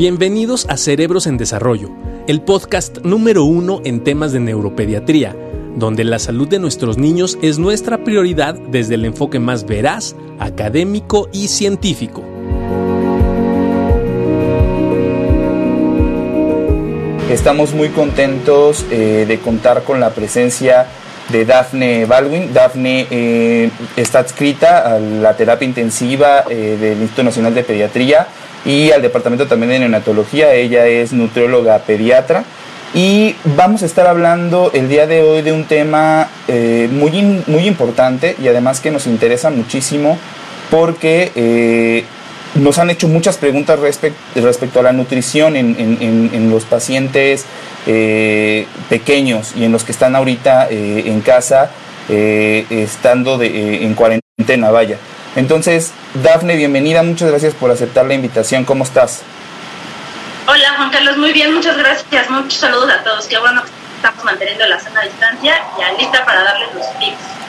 Bienvenidos a Cerebros en Desarrollo, el podcast número uno en temas de neuropediatría, donde la salud de nuestros niños es nuestra prioridad desde el enfoque más veraz, académico y científico. Estamos muy contentos eh, de contar con la presencia de Dafne Baldwin. Dafne eh, está adscrita a la terapia intensiva eh, del Instituto Nacional de Pediatría y al departamento también de neonatología. Ella es nutrióloga pediatra. Y vamos a estar hablando el día de hoy de un tema eh, muy, muy importante y además que nos interesa muchísimo porque eh, nos han hecho muchas preguntas respecto a la nutrición en, los pacientes eh, pequeños y en los que están ahorita en casa estando de, en cuarentena, vaya. Entonces, Dafne, bienvenida, muchas gracias por aceptar la invitación. ¿Cómo estás? Hola Juan Carlos, muy bien, muchas gracias. Muchos saludos a todos. Qué bueno que estamos manteniendo la sana distancia y lista para darles los tips.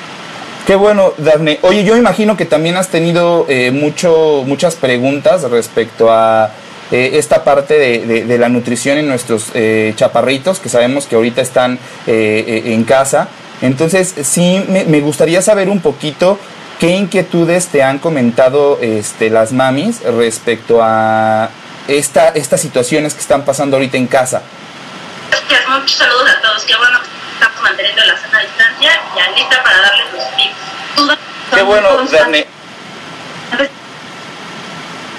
Qué bueno, Dafne. Oye, yo imagino que también has tenido eh, mucho, muchas preguntas respecto a eh, esta parte de, la nutrición en nuestros eh, chaparritos, que sabemos que ahorita están en casa. Entonces, sí, me, me, gustaría saber un poquito ¿Qué inquietudes te han comentado este, las mamis respecto a esta, estas situaciones que están pasando ahorita en casa? Gracias, muchos saludos a todos. Qué bueno que estamos manteniendo la sana distancia y lista para darles los tips. Qué bueno, Dani.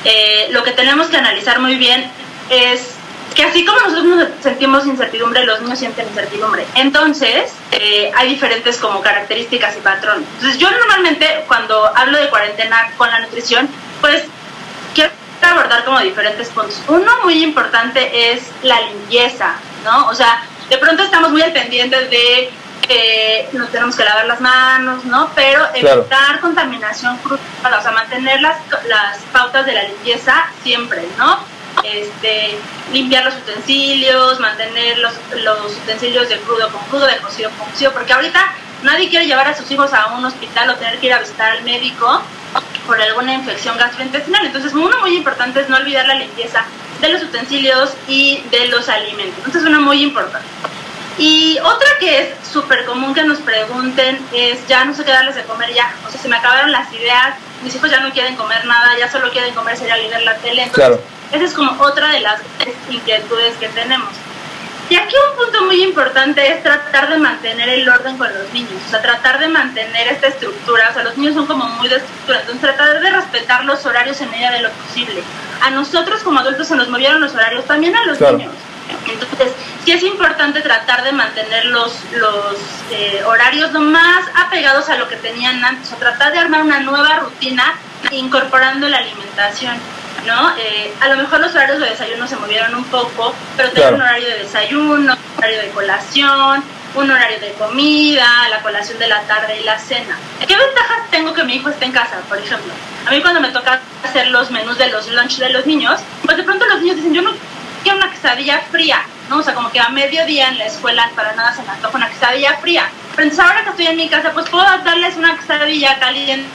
Eh, lo que tenemos que analizar muy bien es que así como nosotros nos sentimos incertidumbre, los niños sienten incertidumbre. Entonces, eh, hay diferentes como características y patrones. Entonces, yo normalmente cuando hablo de cuarentena con la nutrición, pues quiero abordar como diferentes puntos. Uno muy importante es la limpieza, ¿no? O sea, de pronto estamos muy al pendiente de que nos tenemos que lavar las manos, ¿no? Pero evitar contaminación cruzada, o sea, mantener las, las pautas de la limpieza siempre, ¿no? Este, limpiar los utensilios, mantener los, los utensilios de crudo con crudo, de cocido con cocido, porque ahorita nadie quiere llevar a sus hijos a un hospital o tener que ir a visitar al médico por alguna infección gastrointestinal. Entonces, uno muy importante es no olvidar la limpieza de los utensilios y de los alimentos. Entonces, uno muy importante. Y otra que es súper común que nos pregunten es, ya no sé qué darles de comer ya, o sea, se me acabaron las ideas, mis hijos ya no quieren comer nada, ya solo quieren comer cereal y ver la tele. Entonces, esa es como otra de las inquietudes que tenemos. Y aquí un punto muy importante es tratar de mantener el orden con los niños, o sea, tratar de mantener esta estructura, o sea, los niños son como muy de estructura, entonces tratar de respetar los horarios en medida de lo posible. A nosotros como adultos se nos movieron los horarios, también a los niños. Entonces, sí es importante tratar de mantener los, los eh, horarios lo más apegados a lo que tenían antes, o tratar de armar una nueva rutina incorporando la alimentación. ¿no? Eh, a lo mejor los horarios de desayuno se movieron un poco, pero tener un horario de desayuno, un horario de colación, un horario de comida, la colación de la tarde y la cena. ¿Qué ventajas tengo que mi hijo esté en casa, por ejemplo? A mí cuando me toca hacer los menús de los lunch de los niños, pues de pronto los niños dicen, yo no quiero una quesadilla fría, ¿no? O sea, como que a mediodía en la escuela para nada se me antoja una quesadilla fría. Entonces ahora que estoy en mi casa, pues puedo darles una quesadilla caliente,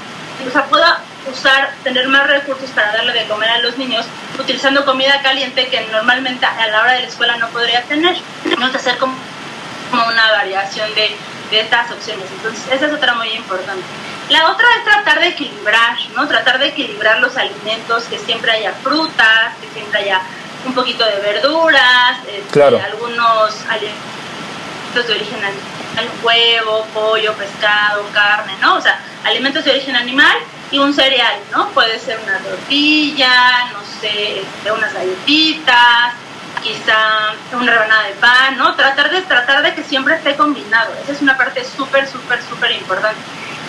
o sea, puedo usar, tener más recursos para darle de comer a los niños, utilizando comida caliente que normalmente a la hora de la escuela no podría tener. Tenemos que hacer como, una variación de, de estas opciones. Entonces, esa es otra muy importante. La otra es tratar de equilibrar, ¿no? Tratar de equilibrar los alimentos, que siempre haya frutas, que siempre haya un poquito de verduras, este, algunos alimentos de origen animal, huevo, pollo, pescado, carne, ¿no? O sea, alimentos de origen animal y un cereal, ¿no? Puede ser una tortilla, no sé, este, unas galletitas, quizá una rebanada de pan, ¿no? Tratar de, tratar de que siempre esté combinado. Esa es una parte súper, súper, súper importante.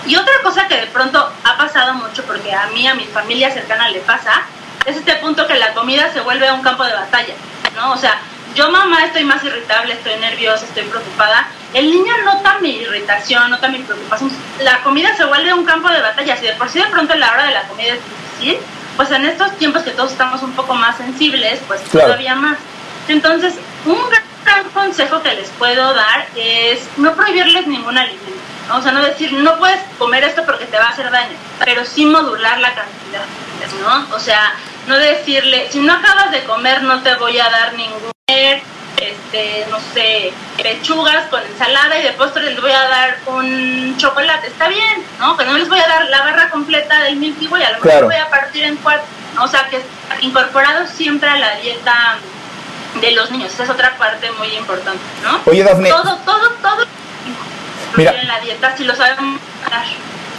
Y otra cosa que de pronto ha pasado mucho, porque a mí, a mi familia cercana le pasa, es este punto que la comida se vuelve un campo de batalla, ¿no? O sea, yo mamá estoy más irritable, estoy nerviosa, estoy preocupada. El niño nota mi irritación, nota mi preocupación. La comida se vuelve un campo de batalla. Si de por sí de pronto la hora de la comida es difícil, pues en estos tiempos que todos estamos un poco más sensibles, pues todavía más. Entonces, un gran consejo que les puedo dar es no prohibirles ningún alimento. ¿no? O sea, no decir, no puedes comer esto porque te va a hacer daño, pero sí modular la cantidad, ¿no? O sea, no decirle, si no acabas de comer no te voy a dar ningún este, no sé, pechugas con ensalada y de postre les voy a dar un chocolate, está bien, ¿no? Pero no les voy a dar la barra completa del Milky Way, a lo mejor voy a partir en cuatro, o sea, que incorporado siempre a la dieta de los niños, esa es otra parte muy importante, ¿no? Oye, Dafne. Todo, todo, todo Mira, en la dieta si lo sabemos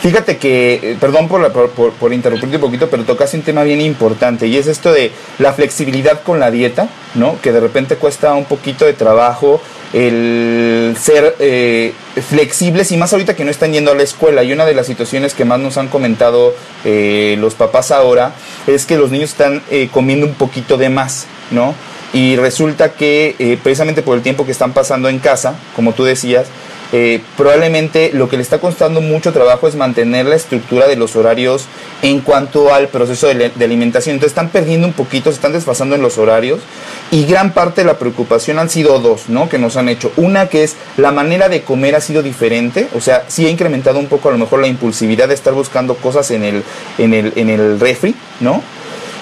Fíjate que, eh, perdón por, por, interrumpirte un poquito, pero tocaste un tema bien importante y es esto de la flexibilidad con la dieta, ¿no? Que de repente cuesta un poquito de trabajo el ser eh, flexibles y más ahorita que no están yendo a la escuela. Y una de las situaciones que más nos han comentado eh, los papás ahora es que los niños están comiendo un poquito de más, ¿no? Y resulta que precisamente por el tiempo que están pasando en casa, como tú decías, eh, probablemente lo que le está costando mucho trabajo es mantener la estructura de los horarios en cuanto al proceso de, alimentación. Entonces están perdiendo un poquito, se están desfasando en los horarios y gran parte de la preocupación han sido dos, ¿no? Que nos han hecho. Una que es la manera de comer ha sido diferente, o sea, sí ha incrementado un poco a lo mejor la impulsividad de estar buscando cosas en el, en el, en el refri, ¿no?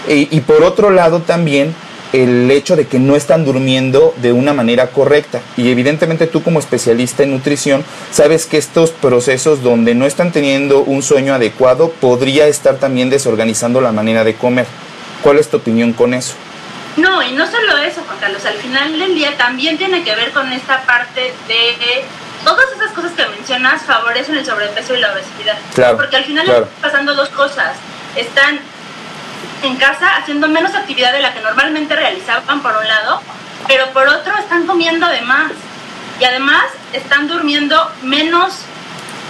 y por otro lado también el hecho de que no están durmiendo de una manera correcta. Y evidentemente tú como especialista en nutrición sabes que estos procesos donde no están teniendo un sueño adecuado podría estar también desorganizando la manera de comer. ¿Cuál es tu opinión con eso? No, y no solo eso, Juan Carlos, al final del día también tiene que ver con esta parte de todas esas cosas que mencionas favorecen el sobrepeso y la obesidad. Claro, Porque al final están pasando dos cosas. Están en casa haciendo menos actividad de la que normalmente realizaban por un lado, pero por otro están comiendo de más y además están durmiendo menos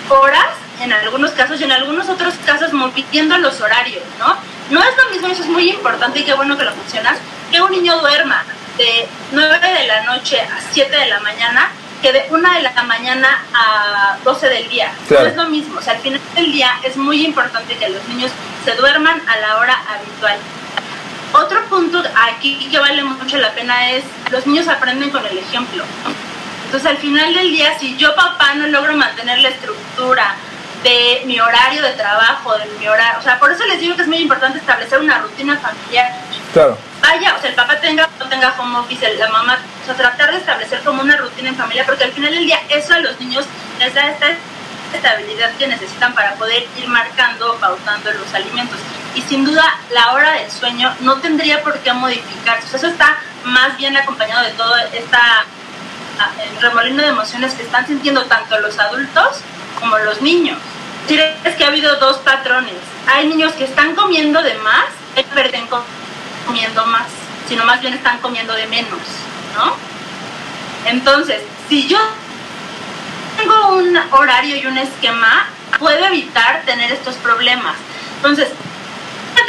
horas en algunos casos y en algunos otros casos moviendo los horarios, ¿no? No es lo mismo, eso es muy importante y qué bueno que lo mencionas, que un niño duerma de 9 de la noche a 7 de la mañana que de 1 de la mañana a 12 del día. No es lo mismo, o sea, al final del día es muy importante que los niños se duerman a la hora habitual. Otro punto aquí que vale mucho la pena es los niños aprenden con el ejemplo. Entonces al final del día, si yo papá no logro mantener la estructura de mi horario de trabajo, de mi horario, o sea, por eso les digo que es muy importante establecer una rutina familiar. Claro. Vaya, o sea, el papá tenga o no tenga home office, la mamá, o sea, tratar de establecer como una rutina en familia, porque al final del día eso a los niños les da esta estabilidad que necesitan para poder ir marcando o pautando los alimentos. Y sin duda, la hora del sueño no tendría por qué modificarse. eso está más bien acompañado de todo esta ah, remolino de emociones que están sintiendo tanto los adultos como los niños. Es que ha habido dos patrones. Hay niños que están comiendo de más, y perden comiendo más, sino más bien están comiendo de menos, ¿no? Entonces, si yo tengo un horario y un esquema, puedo evitar tener estos problemas. Entonces,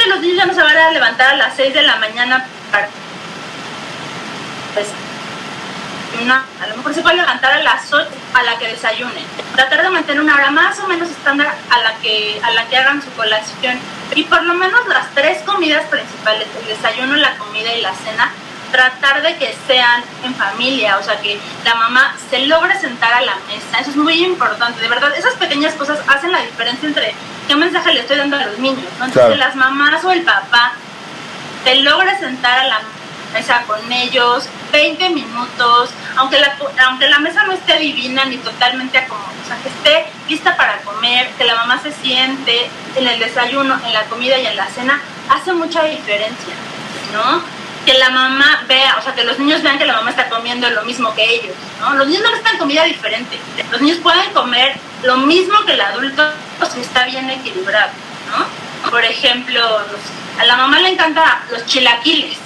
los niños ya no se van a levantar a las 6 de la mañana para... Pues, a lo mejor se puede levantar a las 8 a la que desayunen. Tratar de mantener una hora más o menos estándar a la que, a la que hagan su colación. Y por lo menos las tres comidas principales, el desayuno, la comida y la cena, tratar de que sean en familia, o sea, que la mamá se logre sentar a la mesa. Eso es muy importante, de verdad. Esas pequeñas cosas hacen la diferencia entre qué mensaje le estoy dando a los niños, ¿no? Entonces, las mamás o el papá se logre sentar a la mesa con ellos 20 minutos, aunque la, aunque la mesa no esté divina ni totalmente acomodada, o sea, que esté lista para comer, que la mamá se siente en el desayuno, en la comida y en la cena, hace mucha diferencia, ¿no? que la mamá vea, o sea, que los niños vean que la mamá está comiendo lo mismo que ellos, ¿no? Los niños no necesitan comida diferente. Los niños pueden comer lo mismo que el adulto si está bien equilibrado, ¿no? Por ejemplo, a la mamá le encanta los chilaquiles.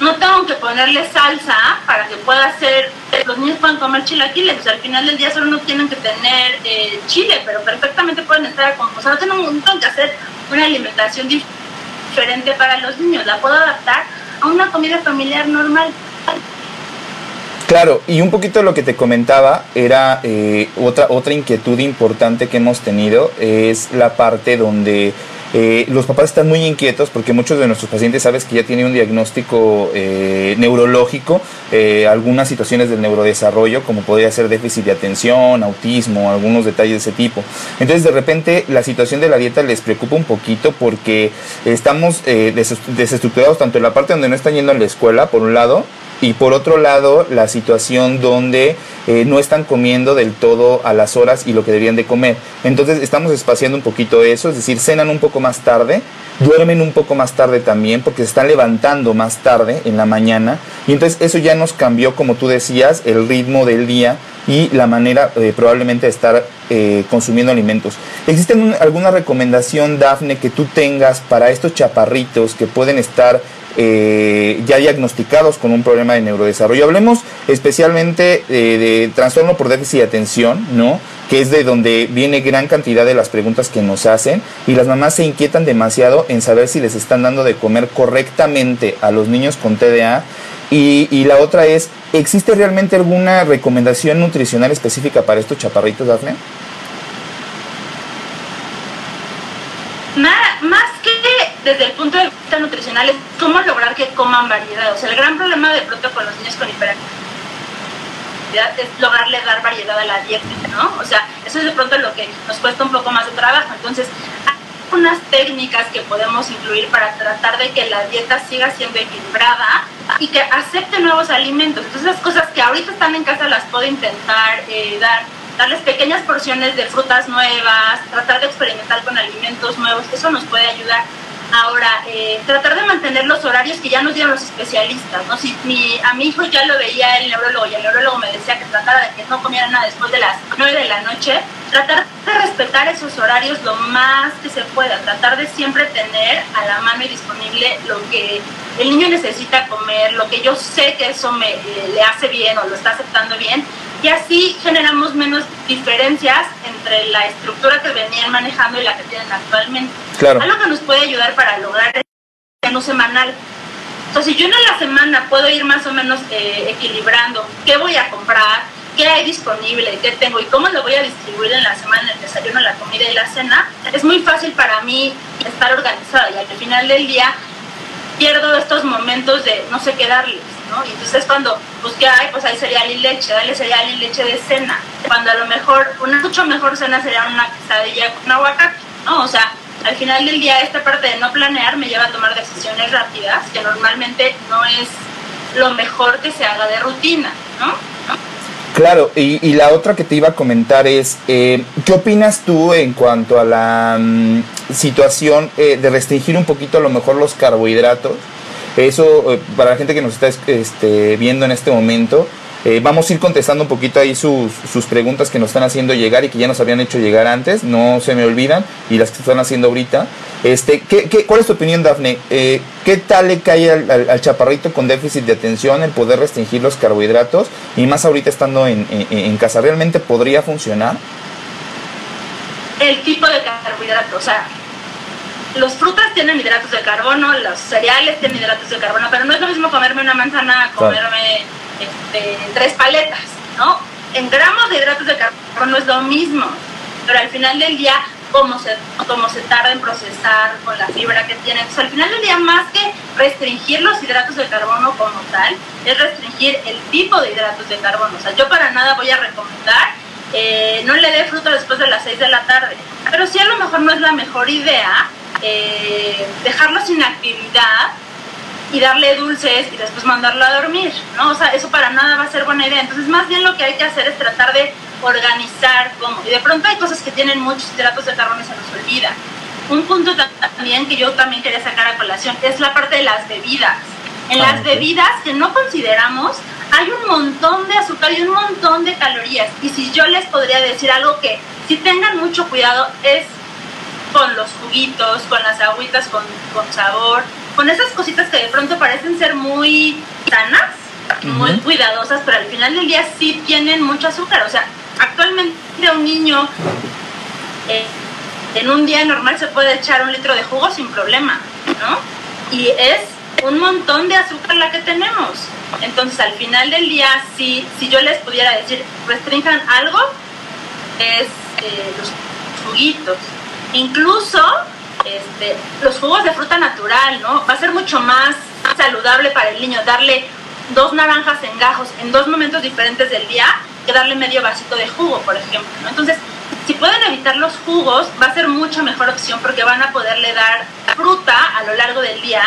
No tengo que ponerle salsa para que pueda hacer, los niños puedan comer chilaquiles. O sea, al final del día solo no tienen que tener eh, chile, pero perfectamente pueden estar con, o no tengo que hacer una alimentación diferente para los niños. La puedo adaptar a una comida familiar normal. Claro, y un poquito lo que te comentaba era eh, otra, otra inquietud importante que hemos tenido, es la parte donde eh, los papás están muy inquietos porque muchos de nuestros pacientes sabes que ya tienen un diagnóstico eh, neurológico, eh, algunas situaciones del neurodesarrollo, como podría ser déficit de atención, autismo, algunos detalles de ese tipo. Entonces, de repente, la situación de la dieta les preocupa un poquito porque estamos desestructurados tanto en la parte donde no están yendo a la escuela, por un lado, y por otro lado la situación donde eh, no están comiendo del todo a las horas y lo que deberían de comer. Entonces estamos espaciando un poquito eso, es decir, cenan un poco más tarde, duermen un poco más tarde también porque se están levantando más tarde en la mañana y entonces eso ya nos cambió, como tú decías, el ritmo del día y la manera eh, probablemente de estar eh, consumiendo alimentos. ¿Existe alguna recomendación, Dafne, que tú tengas para estos chaparritos que pueden estar eh, ya diagnosticados con un problema de neurodesarrollo. Hablemos especialmente eh, de trastorno por déficit de atención, ¿no? que es de donde viene gran cantidad de las preguntas que nos hacen y las mamás se inquietan demasiado en saber si les están dando de comer correctamente a los niños con TDA. Y, y la otra es, ¿existe realmente alguna recomendación nutricional específica para estos chaparritos, Dafne? Más que desde el punto de vista nutricional es cómo lograr que coman variedad. O sea, el gran problema de pronto con los niños con hiperactividad es lograrle dar variedad a la dieta, ¿no? O sea, eso es de pronto lo que nos cuesta un poco más de trabajo. Entonces, hay unas técnicas que podemos incluir para tratar de que la dieta siga siendo equilibrada y que acepte nuevos alimentos. Entonces, las cosas que ahorita están en casa las puedo intentar eh, dar darles pequeñas porciones de frutas nuevas, tratar de experimentar con alimentos nuevos, eso nos puede ayudar. Ahora, eh, tratar de mantener los horarios que ya nos dieron los especialistas, ¿no? Si mi, a mi hijo ya lo veía el neurólogo y el neurólogo me decía que tratara de que no comiera nada después de las 9 de la noche, tratar de respetar esos horarios lo más que se pueda, tratar de siempre tener a la mano y disponible lo que el niño necesita comer, lo que yo sé que eso me, eh, le hace bien o lo está aceptando bien, y así generamos menos diferencias entre la estructura que venían manejando y la que tienen actualmente. Claro. Algo que nos puede ayudar para lograr el menú semanal. Entonces, si yo en la semana puedo ir más o menos eh, equilibrando qué voy a comprar, qué hay disponible, qué tengo y cómo lo voy a distribuir en la semana, el desayuno, la comida y la cena, es muy fácil para mí estar organizada y al final del día pierdo estos momentos de no sé qué darles. Y entonces cuando busqué, ay, pues hay cereal y leche, dale cereal y leche de cena. Cuando a lo mejor, una mucho mejor cena sería una quesadilla con aguacate, ¿no? O sea, al final del día esta parte de no planear me lleva a tomar decisiones rápidas, que normalmente no es lo mejor que se haga de rutina, ¿no? Claro, y, la otra que te iba a comentar es, eh, ¿qué opinas tú en cuanto a la mm, situación eh, de restringir un poquito a lo mejor los carbohidratos? Eso, eh, para la gente que nos está este, viendo en este momento, eh, vamos a ir contestando un poquito ahí sus, sus, preguntas que nos están haciendo llegar y que ya nos habían hecho llegar antes, no se me olvidan, y las que están haciendo ahorita. Este, ¿qué, qué, cuál es tu opinión, Dafne? Eh, ¿Qué tal le cae al, chaparrito con déficit de atención el poder restringir los carbohidratos? Y más ahorita estando en, en, casa, ¿realmente podría funcionar? El tipo de carbohidratos, o sea, los frutas tienen hidratos de carbono, los cereales tienen hidratos de carbono, pero no es lo mismo comerme una manzana a comerme este, tres paletas, ¿no? En gramos de hidratos de carbono es lo mismo, pero al final del día, cómo se, cómo se tarda en procesar con la fibra que tiene. Entonces, al final del día, más que restringir los hidratos de carbono como tal, es restringir el tipo de hidratos de carbono. O sea, yo para nada voy a recomendar eh, no le dé fruta después de las 6 de la tarde. Pero sí a lo mejor no es la mejor idea eh, dejarlo sin actividad y darle dulces y después mandarlo a dormir, ¿no? O sea, eso para nada va a ser buena idea. Entonces, más bien lo que hay que hacer es tratar de organizar cómo. Y de pronto hay cosas que tienen muchos hidratos de carbono y se nos olvida. Un punto también que yo también quería sacar a colación es la parte de las bebidas. En las ah, bebidas que no consideramos hay un montón de azúcar y un montón de calorías. Y si yo les podría decir algo que si tengan mucho cuidado es con los juguitos, con las agüitas con, sabor, con esas cositas que de pronto parecen ser muy sanas, muy cuidadosas, pero al final del día sí tienen mucho azúcar. O sea, actualmente un niño eh, en un día normal se puede echar un litro de jugo sin problema, ¿no? Y es un montón de azúcar la que tenemos. Entonces, al final del día, si, si yo les pudiera decir, restrinjan algo, es eh, los juguitos. Incluso este, los jugos de fruta natural, ¿no? Va a ser mucho más saludable para el niño darle dos naranjas en gajos en dos momentos diferentes del día que darle medio vasito de jugo, por ejemplo. Entonces, si pueden evitar los jugos, va a ser mucha mejor opción porque van a poderle dar fruta a lo largo del día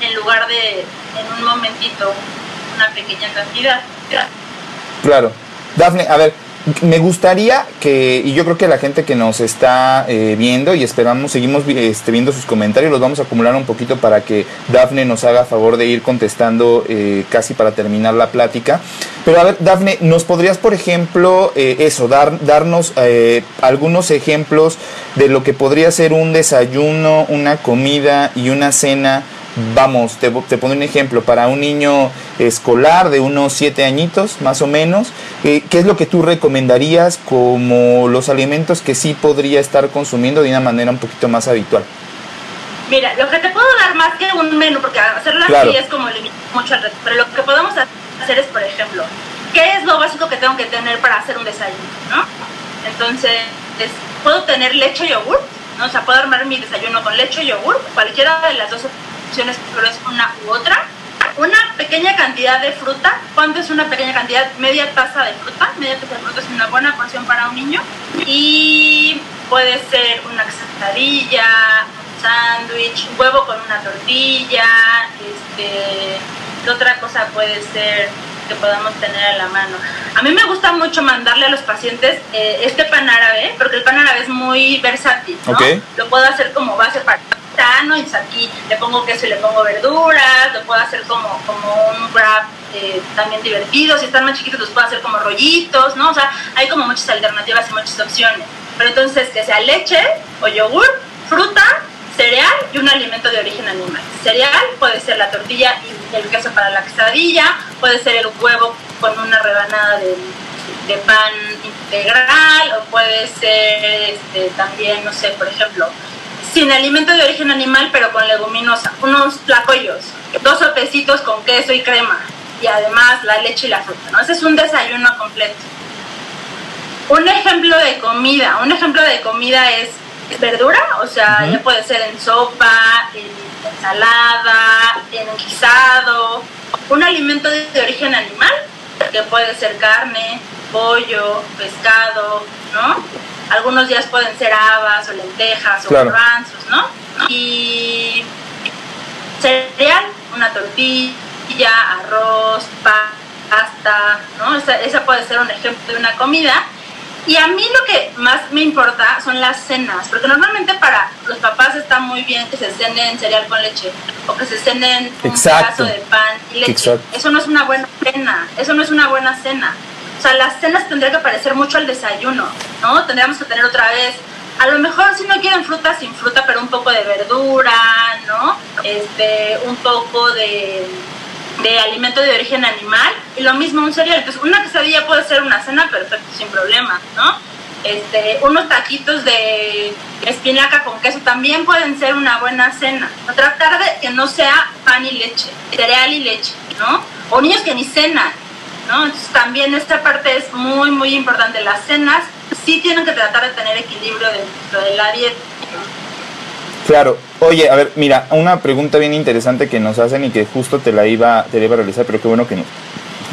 en lugar de en un momentito una pequeña cantidad. Claro. Dafne, a ver, me gustaría que, y yo creo que la gente que nos está eh, viendo y esperamos, seguimos este, viendo sus comentarios, los vamos a acumular un poquito para que Dafne nos haga favor de ir contestando eh, casi para terminar la plática. Pero a ver, Dafne, ¿nos podrías, por ejemplo, eh, eso, dar, darnos algunos ejemplos de lo que podría ser un desayuno, una comida y una cena? Vamos, te, te pongo un ejemplo, para un niño escolar de unos siete añitos, más o menos, eh, ¿qué es lo que tú recomendarías como los alimentos que sí podría estar consumiendo de una manera un poquito más habitual? Mira, lo que te puedo dar más que un menú, porque hacerlo así es como limitar mucho al resto, pero lo que podemos hacer es, por ejemplo, ¿qué es lo básico que tengo que tener para hacer un desayuno? ¿no? Entonces, puedo tener leche y yogur, ¿no? o sea, puedo armar mi desayuno con leche y yogur, cualquiera de las dos pero es una u otra. Una pequeña cantidad de fruta. ¿Cuánto es una pequeña cantidad? Media taza de fruta. Media taza de fruta es una buena porción para un niño. Y puede ser una quesadilla, un sándwich, un huevo con una tortilla. Este, ¿Qué otra cosa puede ser que podamos tener a la mano? A mí me gusta mucho mandarle a los pacientes eh, este pan árabe, porque el pan árabe es muy versátil. ¿no? Lo puedo hacer como base para y aquí le pongo queso y le pongo verduras, lo puedo hacer como, como un wrap eh, también divertido, si están más chiquitos los puedo hacer como rollitos, ¿no? O sea, hay como muchas alternativas y muchas opciones. Pero entonces que sea leche o yogur, fruta, cereal y un alimento de origen animal. Cereal puede ser la tortilla y el queso para la quesadilla, puede ser el huevo con una rebanada de, de pan integral o puede ser este, también, no sé, por ejemplo, sin alimento de origen animal, pero con leguminosa. Unos tlacoyos, dos sopecitos con queso y crema. Y además la leche y la fruta, ¿no? Ese es un desayuno completo. Un ejemplo de comida, un ejemplo de comida es verdura, o sea, ya puede ser en sopa, en ensalada, en guisado. Un alimento de origen animal, que puede ser carne, pollo, pescado, ¿no? Algunos días pueden ser habas o lentejas o garbanzos, ¿no? Y cereal, una tortilla, arroz, pasta, ¿no? Esa, puede ser un ejemplo de una comida. Y a mí lo que más me importa son las cenas, porque normalmente para los papás está muy bien que se cenen cereal con leche o que se cenen un pedazo de pan y leche. Eso no es una buena cena, eso no es una buena cena. O sea, las cenas tendría que parecer mucho al desayuno, ¿no? Tendríamos que tener otra vez, a lo mejor si no quieren fruta, sin fruta, pero un poco de verdura, ¿no? Este, un poco de, de alimento de origen animal y lo mismo un cereal. Entonces, una quesadilla puede ser una cena perfecto, sin problema, ¿no? Este, unos taquitos de espinaca con queso también pueden ser una buena cena. tratar de que no sea pan y leche, cereal y leche, ¿no? O niños que ni cenan, entonces también esta parte es muy, muy importante. Las cenas sí tienen que tratar de tener equilibrio dentro de la dieta. Claro. Oye, a ver, mira, una pregunta bien interesante que nos hacen y que justo te la iba, te iba a realizar, pero qué bueno que,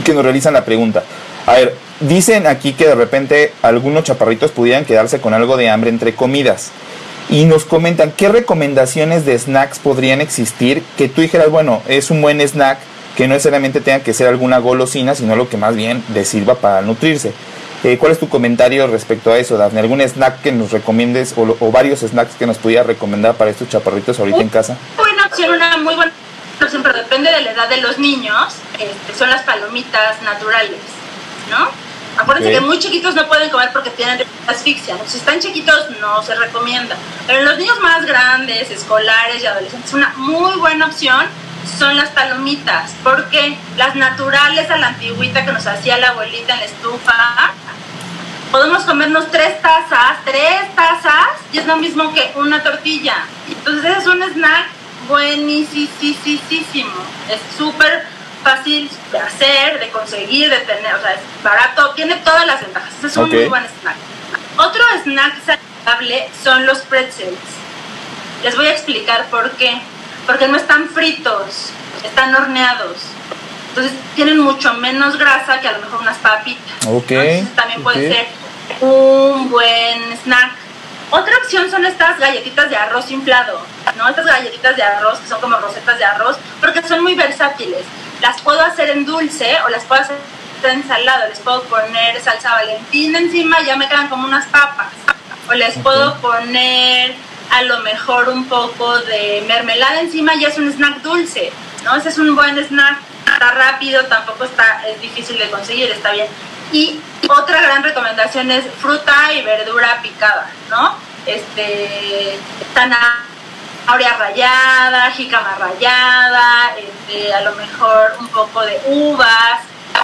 que nos realizan la pregunta. A ver, dicen aquí que de repente algunos chaparritos pudieran quedarse con algo de hambre entre comidas. Y nos comentan qué recomendaciones de snacks podrían existir que tú dijeras, bueno, es un buen snack, que no necesariamente tenga que ser alguna golosina, sino lo que más bien le sirva para nutrirse. Eh, ¿Cuál es tu comentario respecto a eso, Dafne? ¿Algún snack que nos recomiendes o, varios snacks que nos pudiera recomendar para estos chaparritos ahorita en casa? Buena opción, una muy buena opción, pero depende de la edad de los niños. Este, son las palomitas naturales, ¿no? Acuérdense que muy chiquitos no pueden comer porque tienen asfixia. Si están chiquitos no se recomienda. Pero en los niños más grandes, escolares y adolescentes, es una muy buena opción son las palomitas, porque las naturales a la antigüita que nos hacía la abuelita en la estufa, podemos comernos tres tazas, tres tazas, y es lo mismo que una tortilla. Entonces es un snack buenísimo, es súper fácil de hacer, de conseguir, de tener, o sea, es barato, tiene todas las ventajas, es un muy buen snack. Otro snack saludable son los pretzels Les voy a explicar por qué. Porque no están fritos, están horneados. Entonces tienen mucho menos grasa que a lo mejor unas papitas. Ok. Entonces también puede ser un buen snack. Otra opción son estas galletitas de arroz inflado, ¿no? Estas galletitas de arroz que son como rosetas de arroz, porque son muy versátiles. Las puedo hacer en dulce o las puedo hacer en salado. Les puedo poner salsa valentina encima, ya me quedan como unas papas. O les puedo poner a lo mejor un poco de mermelada encima, ya es un snack dulce, ¿no? Ese es un buen snack. Está rápido, tampoco está, es difícil de conseguir, está bien. Y otra gran recomendación es fruta y verdura picada, ¿no? Este, zanahoria rallada, jícama rallada, este, a lo mejor un poco de uvas.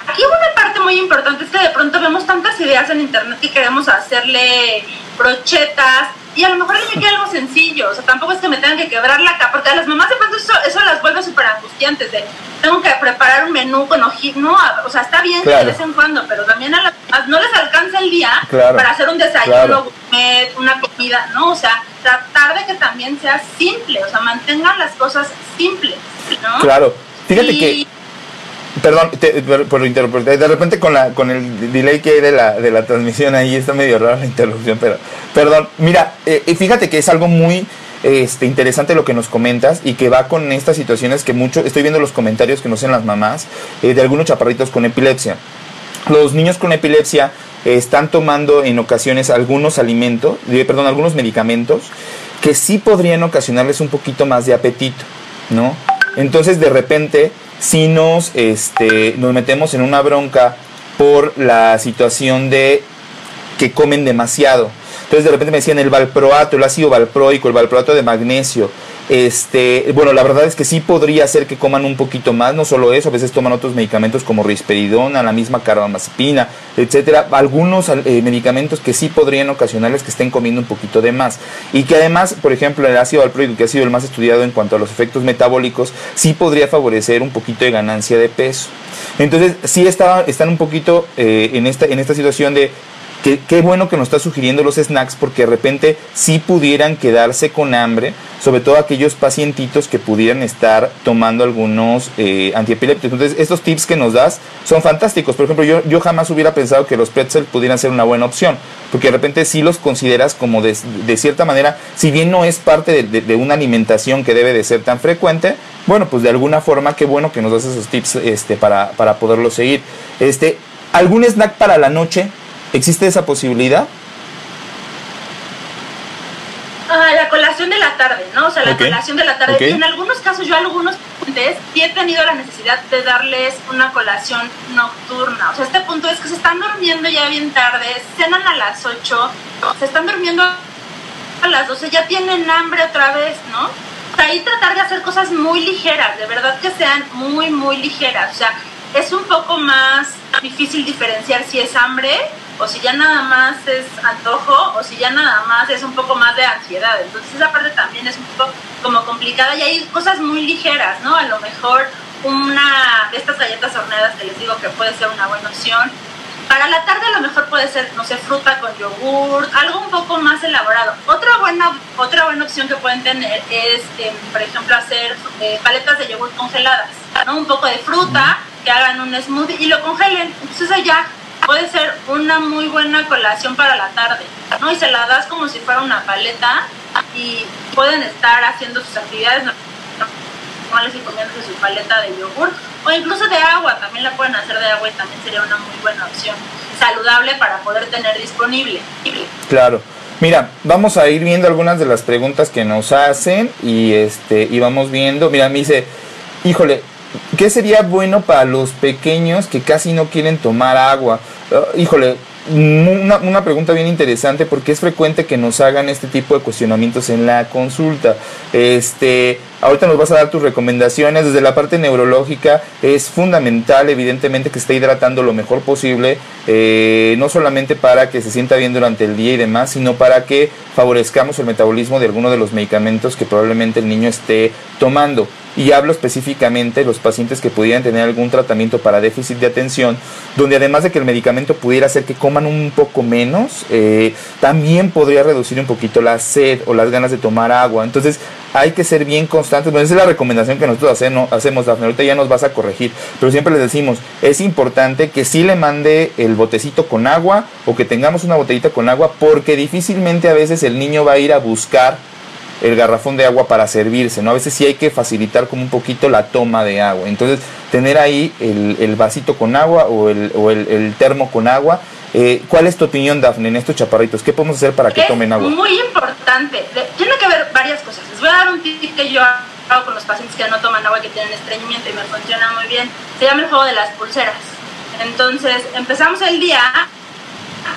Aquí una parte muy importante es que de pronto vemos tantas ideas en internet que queremos hacerle brochetas y a lo mejor le queda algo sencillo, o sea, tampoco es que me tengan que quebrar la capa, porque a las mamás de pronto eso, eso las vuelve súper angustiantes, de tengo que preparar un menú con ojitos, no, o sea, está bien de vez en cuando, pero también a las mamás no les alcanza el día para hacer un desayuno, una comida, ¿no? O sea, tratar de que también sea simple, o sea, mantengan las cosas simples, ¿no? Claro, fíjate que Perdón, por interrumpir. De repente con la con el delay que hay de la, de la transmisión ahí está medio rara la interrupción, pero perdón. Mira, eh, fíjate que es algo muy este, interesante lo que nos comentas y que va con estas situaciones que mucho, estoy viendo los comentarios que nos hacen las mamás eh, de algunos chaparritos con epilepsia. Los niños con epilepsia están tomando en ocasiones algunos alimentos, perdón, algunos medicamentos que sí podrían ocasionarles un poquito más de apetito, ¿no? Entonces de repente si nos, este, nos metemos en una bronca por la situación de que comen demasiado. Entonces de repente me decían el valproato, el ácido valproico, el valproato de magnesio, este, bueno, la verdad es que sí podría ser que coman un poquito más, no solo eso, a veces toman otros medicamentos como risperidona, la misma carbamazepina, etcétera, algunos eh, medicamentos que sí podrían ocasionarles que estén comiendo un poquito de más y que además, por ejemplo, el ácido valproico que ha sido el más estudiado en cuanto a los efectos metabólicos, sí podría favorecer un poquito de ganancia de peso. Entonces, sí está, están un poquito eh, en esta situación de qué bueno que nos está sugiriendo los snacks porque de repente sí pudieran quedarse con hambre, sobre todo aquellos pacientitos que pudieran estar tomando algunos eh, antiepilépticos. Entonces, estos tips que nos das son fantásticos. Por ejemplo, yo, yo jamás hubiera pensado que los pretzels pudieran ser una buena opción, porque de repente sí los consideras como de, cierta manera, si bien no es parte de, una alimentación que debe de ser tan frecuente, bueno, pues de alguna forma, qué bueno que nos das esos tips este, para, para poderlo seguir. Este, ¿Algún snack para la noche? ¿Existe esa posibilidad? Ah, la colación de la tarde, ¿no? O sea, la colación de la tarde. Y en algunos casos, yo a algunos pacientes sí he tenido la necesidad de darles una colación nocturna. O sea, este punto es que se están durmiendo ya bien tarde, cenan a las 8, se están durmiendo a las 12, ya tienen hambre otra vez, ¿no? Ahí tratar de hacer cosas muy ligeras, de verdad que sean muy, muy ligeras. O sea, es un poco más difícil diferenciar si es hambre o si ya nada más es antojo, o si ya nada más es un poco más de ansiedad. Entonces esa parte también es un poco como complicada y hay cosas muy ligeras, ¿no? A lo mejor una de estas galletas horneadas que les digo que puede ser una buena opción. Para la tarde a lo mejor puede ser, no sé, fruta con yogur, algo un poco más elaborado. Otra buena, otra buena opción que pueden tener es, em, por ejemplo, hacer eh, paletas de yogur congeladas, ¿no? Un poco de fruta, que hagan un smoothie y lo congelen. Entonces ya puede ser una muy buena colación para la tarde, ¿no? Y se la das como si fuera una paleta y pueden estar haciendo sus actividades normales y comiéndose su paleta de yogur o incluso de agua, también la pueden hacer de agua y también sería una muy buena opción saludable para poder tener disponible. Claro. Mira, vamos a ir viendo algunas de las preguntas que nos hacen y este y vamos viendo. Mira, me dice, híjole, ¿qué sería bueno para los pequeños que casi no quieren tomar agua? Ah, híjole, una, una, pregunta bien interesante porque es frecuente que nos hagan este tipo de cuestionamientos en la consulta. Este, ahorita nos vas a dar tus recomendaciones. Desde la parte neurológica es fundamental, evidentemente, que esté hidratando lo mejor posible, eh, no solamente para que se sienta bien durante el día y demás, sino para que favorezcamos el metabolismo de alguno de los medicamentos que probablemente el niño esté tomando y hablo específicamente de los pacientes que pudieran tener algún tratamiento para déficit de atención, donde además de que el medicamento pudiera hacer que coman un poco menos, eh, también podría reducir un poquito la sed o las ganas de tomar agua. Entonces hay que ser bien constantes. Bueno, esa es la recomendación que nosotros hacemos, hacemos, Dafne. Ahorita ya nos vas a corregir, pero siempre les decimos, es importante que sí le mande el botecito con agua o que tengamos una botellita con agua, porque difícilmente a veces el niño va a ir a buscar el garrafón de agua para servirse, ¿no? A veces sí hay que facilitar como un poquito la toma de agua. Entonces, tener ahí el, vasito con agua o el, o el, termo con agua. Eh, ¿Cuál es tu opinión, Dafne, en estos chaparritos? ¿Qué podemos hacer para que tomen agua? Muy importante. Tiene que haber varias cosas. Les voy a dar un tip que yo hago con los pacientes que no toman agua y que tienen estreñimiento y me funciona muy bien. Se llama el juego de las pulseras. Entonces, empezamos el día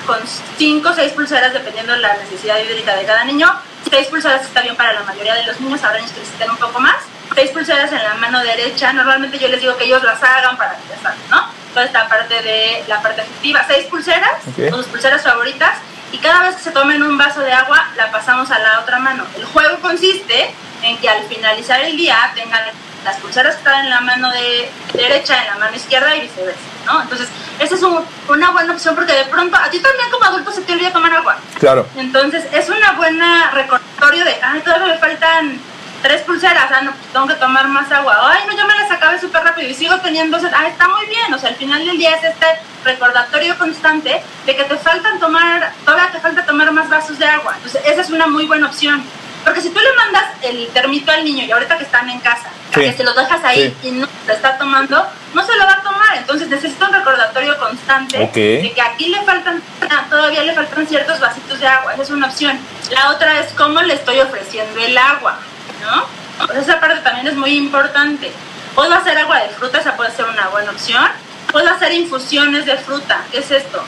con 5 o 6 pulseras dependiendo de la necesidad hídrica de cada niño. 6 pulseras está bien para la mayoría de los niños, habrá niños que necesiten un poco más. 6 pulseras en la mano derecha, normalmente yo les digo que ellos las hagan para que ya saben, ¿no? Toda esta parte de la parte afectiva. 6 pulseras, okay. sus pulseras favoritas, y cada vez que se tomen un vaso de agua, la pasamos a la otra mano. El juego consiste en que al finalizar el día tengan las pulseras que están en la mano de derecha en la mano izquierda y viceversa, ¿no? Entonces, esa es una buena opción porque de pronto a ti también como adulto se te olvida tomar agua. Claro. Entonces, es una buena recordatorio de, ay, todavía me faltan tres pulseras, ah, no, pues tengo que tomar más agua. Ay, no, ya me las acabé súper rápido y sigo teniendo Ah, está muy bien. O sea, al final del día es este recordatorio constante de que te faltan tomar, todavía te falta tomar más vasos de agua. Entonces, esa es una muy buena opción. Porque si tú le mandas el termito al niño y ahorita que están en casa, que se lo dejas ahí y no lo está tomando, no se lo va a tomar. Entonces necesita un recordatorio constante de que aquí le faltan, todavía le faltan ciertos vasitos de agua. Esa es una opción. La otra es cómo le estoy ofreciendo el agua, ¿no? Pues esa parte también es muy importante. Puedo hacer agua de fruta, esa puede ser una buena opción. Puedo hacer infusiones de fruta. ¿Qué es esto?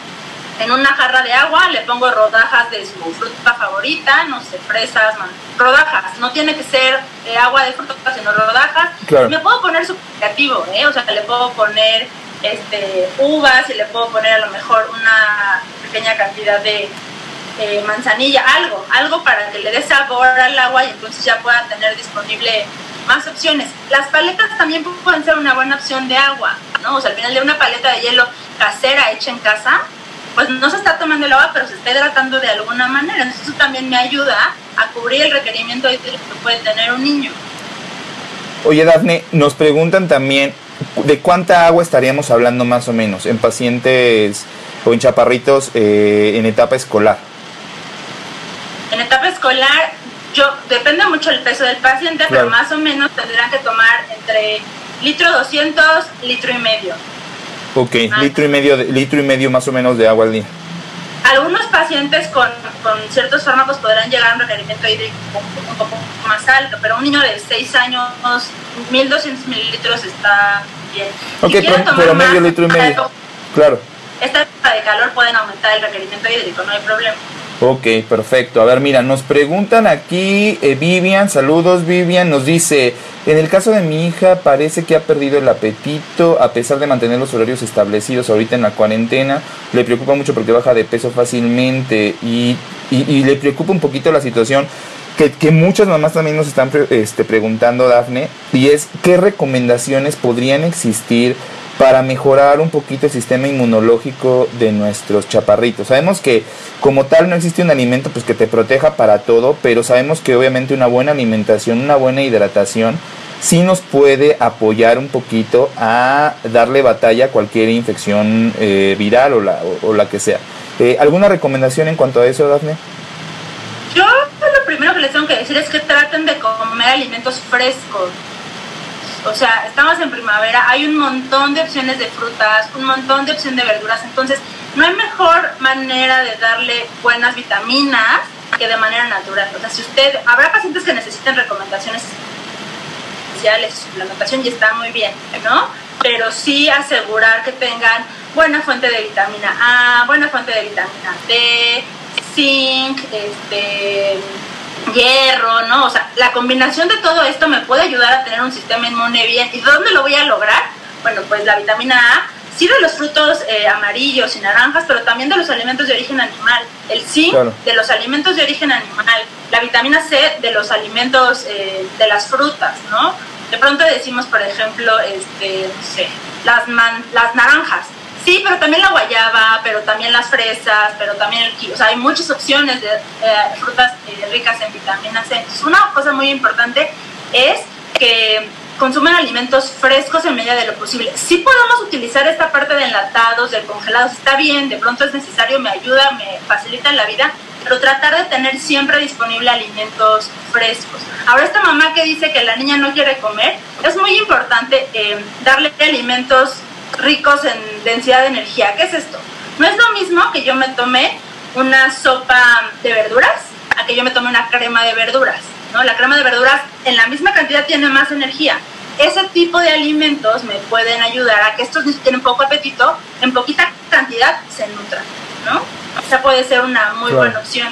en una jarra de agua le pongo rodajas de su fruta favorita, no sé, fresas, rodajas, no tiene que ser eh, agua de fruta, sino rodajas. Me puedo poner su creativo, ¿eh? o sea, le puedo poner este, uvas y le puedo poner a lo mejor una pequeña cantidad de manzanilla, algo, algo para que le dé sabor al agua y entonces ya pueda tener disponible más opciones. Las paletas también pueden ser una buena opción de agua, ¿no? O sea, al final de una paleta de hielo casera hecha en casa, pues no se está tomando el agua, pero se está hidratando de alguna manera. Entonces eso también me ayuda a cubrir el requerimiento que puede tener un niño. Oye, Dafne, nos preguntan también de cuánta agua estaríamos hablando más o menos en pacientes o en chaparritos eh, en etapa escolar. En etapa escolar, yo depende mucho el peso del paciente, pero más o menos tendrán que tomar entre litro 200, litro y medio. Ok, litro y medio, litro y medio más o menos de agua al día. Algunos pacientes con, con ciertos fármacos podrán llegar a un requerimiento hídrico un, poco más alto, pero un niño de 6 años, 1200 mililitros está bien. Ok, pero, medio litro y medio. Claro. Esta época de calor pueden aumentar el requerimiento hídrico, no hay problema. Ok, perfecto. A ver, mira, nos preguntan aquí, eh, Vivian, saludos Vivian, nos dice, en el caso de mi hija parece que ha perdido el apetito a pesar de mantener los horarios establecidos ahorita en la cuarentena, le preocupa mucho porque baja de peso fácilmente y, y, le preocupa un poquito la situación que, que, muchas mamás también nos están este, preguntando, Dafne, y es qué recomendaciones podrían existir para mejorar un poquito el sistema inmunológico de nuestros chaparritos. Sabemos que como tal no existe un alimento pues que te proteja para todo, pero sabemos que obviamente una buena alimentación, una buena hidratación sí nos puede apoyar un poquito a darle batalla a cualquier infección eh, viral o la, o, la, que sea. Eh, ¿Alguna recomendación en cuanto a eso, Dafne? Yo lo primero que les tengo que decir es que traten de comer alimentos frescos o sea, estamos en primavera, hay un montón de opciones de frutas, un montón de opciones de verduras, entonces no hay mejor manera de darle buenas vitaminas que de manera natural. O sea, si usted, habrá pacientes que necesiten recomendaciones especiales, suplementación y está muy bien, ¿no? Pero sí asegurar que tengan buena fuente de vitamina A, buena fuente de vitamina D, zinc, este hierro, ¿no? O sea, la combinación de todo esto me puede ayudar a tener un sistema inmune bien. ¿Y dónde lo voy a lograr? Bueno, pues la vitamina A, sí de los frutos eh, amarillos y naranjas, pero también de los alimentos de origen animal. El zinc de los alimentos de origen animal. La vitamina C de los alimentos eh, de las frutas, ¿no? De pronto decimos, por ejemplo, este, no sé, las, las naranjas Sí, pero también la guayaba, pero también las fresas, pero también el kiwi. O sea, hay muchas opciones de eh, frutas eh, ricas en vitamina C. Entonces, una cosa muy importante es que consumen alimentos frescos en medida de lo posible. Sí podemos utilizar esta parte de enlatados, de congelados, está bien, de pronto es necesario, me ayuda, me facilita la vida, pero tratar de tener siempre disponible alimentos frescos. Ahora, esta mamá que dice que la niña no quiere comer, es muy importante eh, darle alimentos ricos en densidad de energía. ¿Qué es esto? No es lo mismo que yo me tome una sopa de verduras a que yo me tome una crema de verduras. ¿no? La crema de verduras en la misma cantidad tiene más energía. Ese tipo de alimentos me pueden ayudar a que estos niños tienen poco apetito, en poquita cantidad se nutran. ¿no? Esa puede ser una muy buena opción.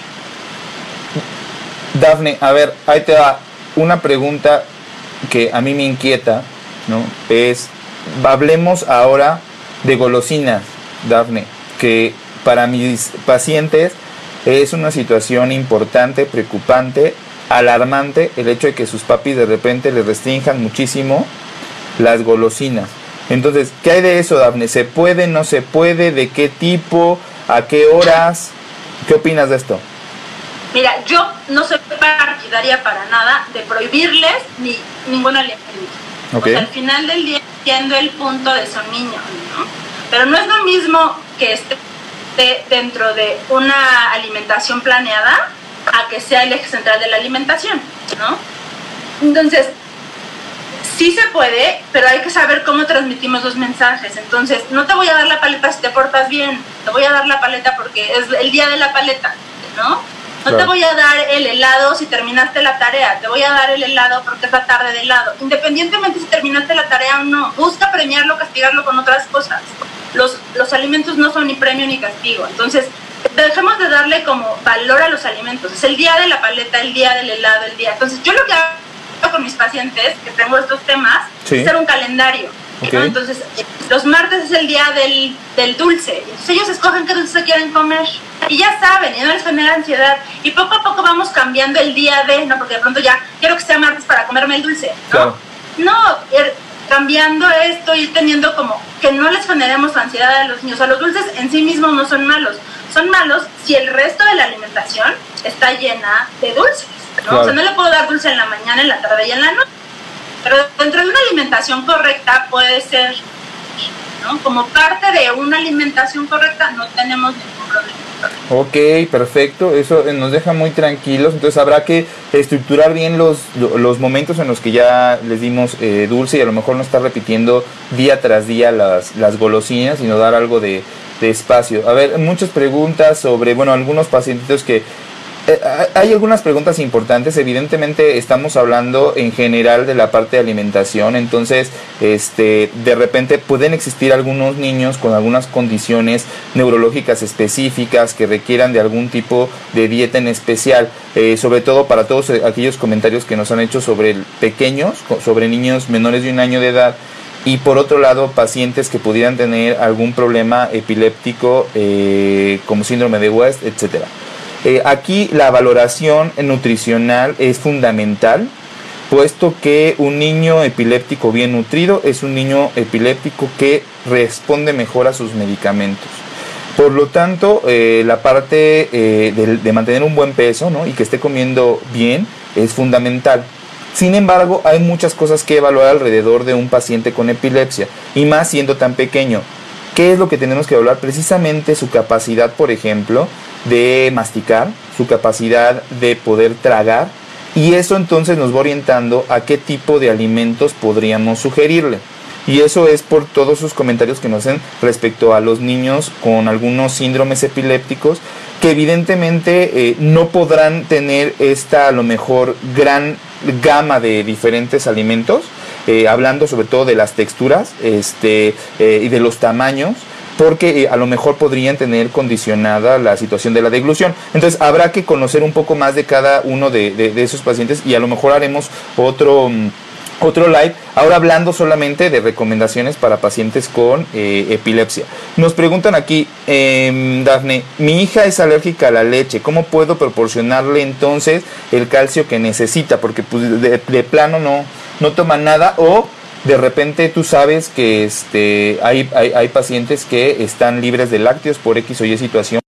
Dafne, a ver, ahí te va una pregunta que a mí me inquieta, ¿no? Es hablemos ahora de golosinas, Dafne, que para mis pacientes es una situación importante, preocupante, alarmante el hecho de que sus papis de repente les restrinjan muchísimo las golosinas. Entonces, ¿qué hay de eso, Dafne? ¿Se puede, no se puede? ¿De qué tipo? ¿A qué horas? ¿Qué opinas de esto? Mira, yo no soy partidaria para nada de prohibirles ni ningún alimento. Al final del día el punto de son niños, ¿no? Pero no es lo mismo que esté dentro de una alimentación planeada a que sea el eje central de la alimentación, ¿no? Entonces, sí se puede, pero hay que saber cómo transmitimos los mensajes. Entonces, no te voy a dar la paleta si te portas bien, te voy a dar la paleta porque es el día de la paleta, ¿no? No te voy a dar el helado si terminaste la tarea, te voy a dar el helado porque es la tarde de helado. Independientemente si terminaste la tarea o no, busca premiarlo, castigarlo con otras cosas. Los, los alimentos no son ni premio ni castigo. Entonces, dejemos de darle como valor a los alimentos. Es el día de la paleta, el día del helado, el día. Entonces, yo lo que hago con mis pacientes que tengo estos temas es hacer un calendario entonces, los martes es el día del, del dulce. Entonces ellos escogen qué dulce quieren comer. Y ya saben, y no les genera ansiedad. Y poco a poco vamos cambiando el día de, no, porque de pronto ya quiero que sea martes para comerme el dulce. No, no ir cambiando esto, y teniendo como que no les generemos ansiedad a los niños. O sea, los dulces en sí mismos no son malos. Son malos si el resto de la alimentación está llena de dulces. ¿no? O sea, no le puedo dar dulce en la mañana, en la tarde y en la noche pero dentro de una alimentación correcta puede ser, ¿no? Como parte de una alimentación correcta no tenemos ningún problema. Ok, perfecto, eso eh, nos deja muy tranquilos, entonces habrá que estructurar bien los, los momentos en los que ya les dimos eh, dulce y a lo mejor no estar repitiendo día tras día las, las golosinas, sino dar algo de, de espacio. A ver, muchas preguntas sobre, bueno, algunos pacientitos que eh, hay algunas preguntas importantes. Evidentemente estamos hablando en general de la parte de alimentación. Entonces, este, de repente pueden existir algunos niños con algunas condiciones neurológicas específicas que requieran de algún tipo de dieta en especial. Eh, sobre todo para todos aquellos comentarios que nos han hecho sobre pequeños, sobre niños menores de un año de edad y por otro lado pacientes que pudieran tener algún problema epiléptico eh, como síndrome de West, etcétera. Eh, aquí la valoración nutricional es fundamental, puesto que un niño epiléptico bien nutrido es un niño epiléptico que responde mejor a sus medicamentos. Por lo tanto, eh, la parte eh, de, mantener un buen peso y que esté comiendo bien es fundamental. Sin embargo, hay muchas cosas que evaluar alrededor de un paciente con epilepsia, y más siendo tan pequeño. ¿Qué es lo que tenemos que evaluar? Precisamente su capacidad, por ejemplo, de masticar, su capacidad de poder tragar y eso entonces nos va orientando a qué tipo de alimentos podríamos sugerirle. Y eso es por todos sus comentarios que nos hacen respecto a los niños con algunos síndromes epilépticos que evidentemente eh, no podrán tener esta a lo mejor gran gama de diferentes alimentos, eh, hablando sobre todo de las texturas este, eh, y de los tamaños, porque eh, a lo mejor podrían tener condicionada la situación de la deglución. Entonces habrá que conocer un poco más de cada uno de, de esos pacientes y a lo mejor haremos otro mm, otro live, ahora hablando solamente de recomendaciones para pacientes con eh, epilepsia. Nos preguntan aquí, eh, Dafne, mi hija es alérgica a la leche, ¿cómo puedo proporcionarle entonces el calcio que necesita? Porque pues, de, plano no, no toma nada o de repente tú sabes que este, hay, hay, hay pacientes que están libres de lácteos por X o Y situación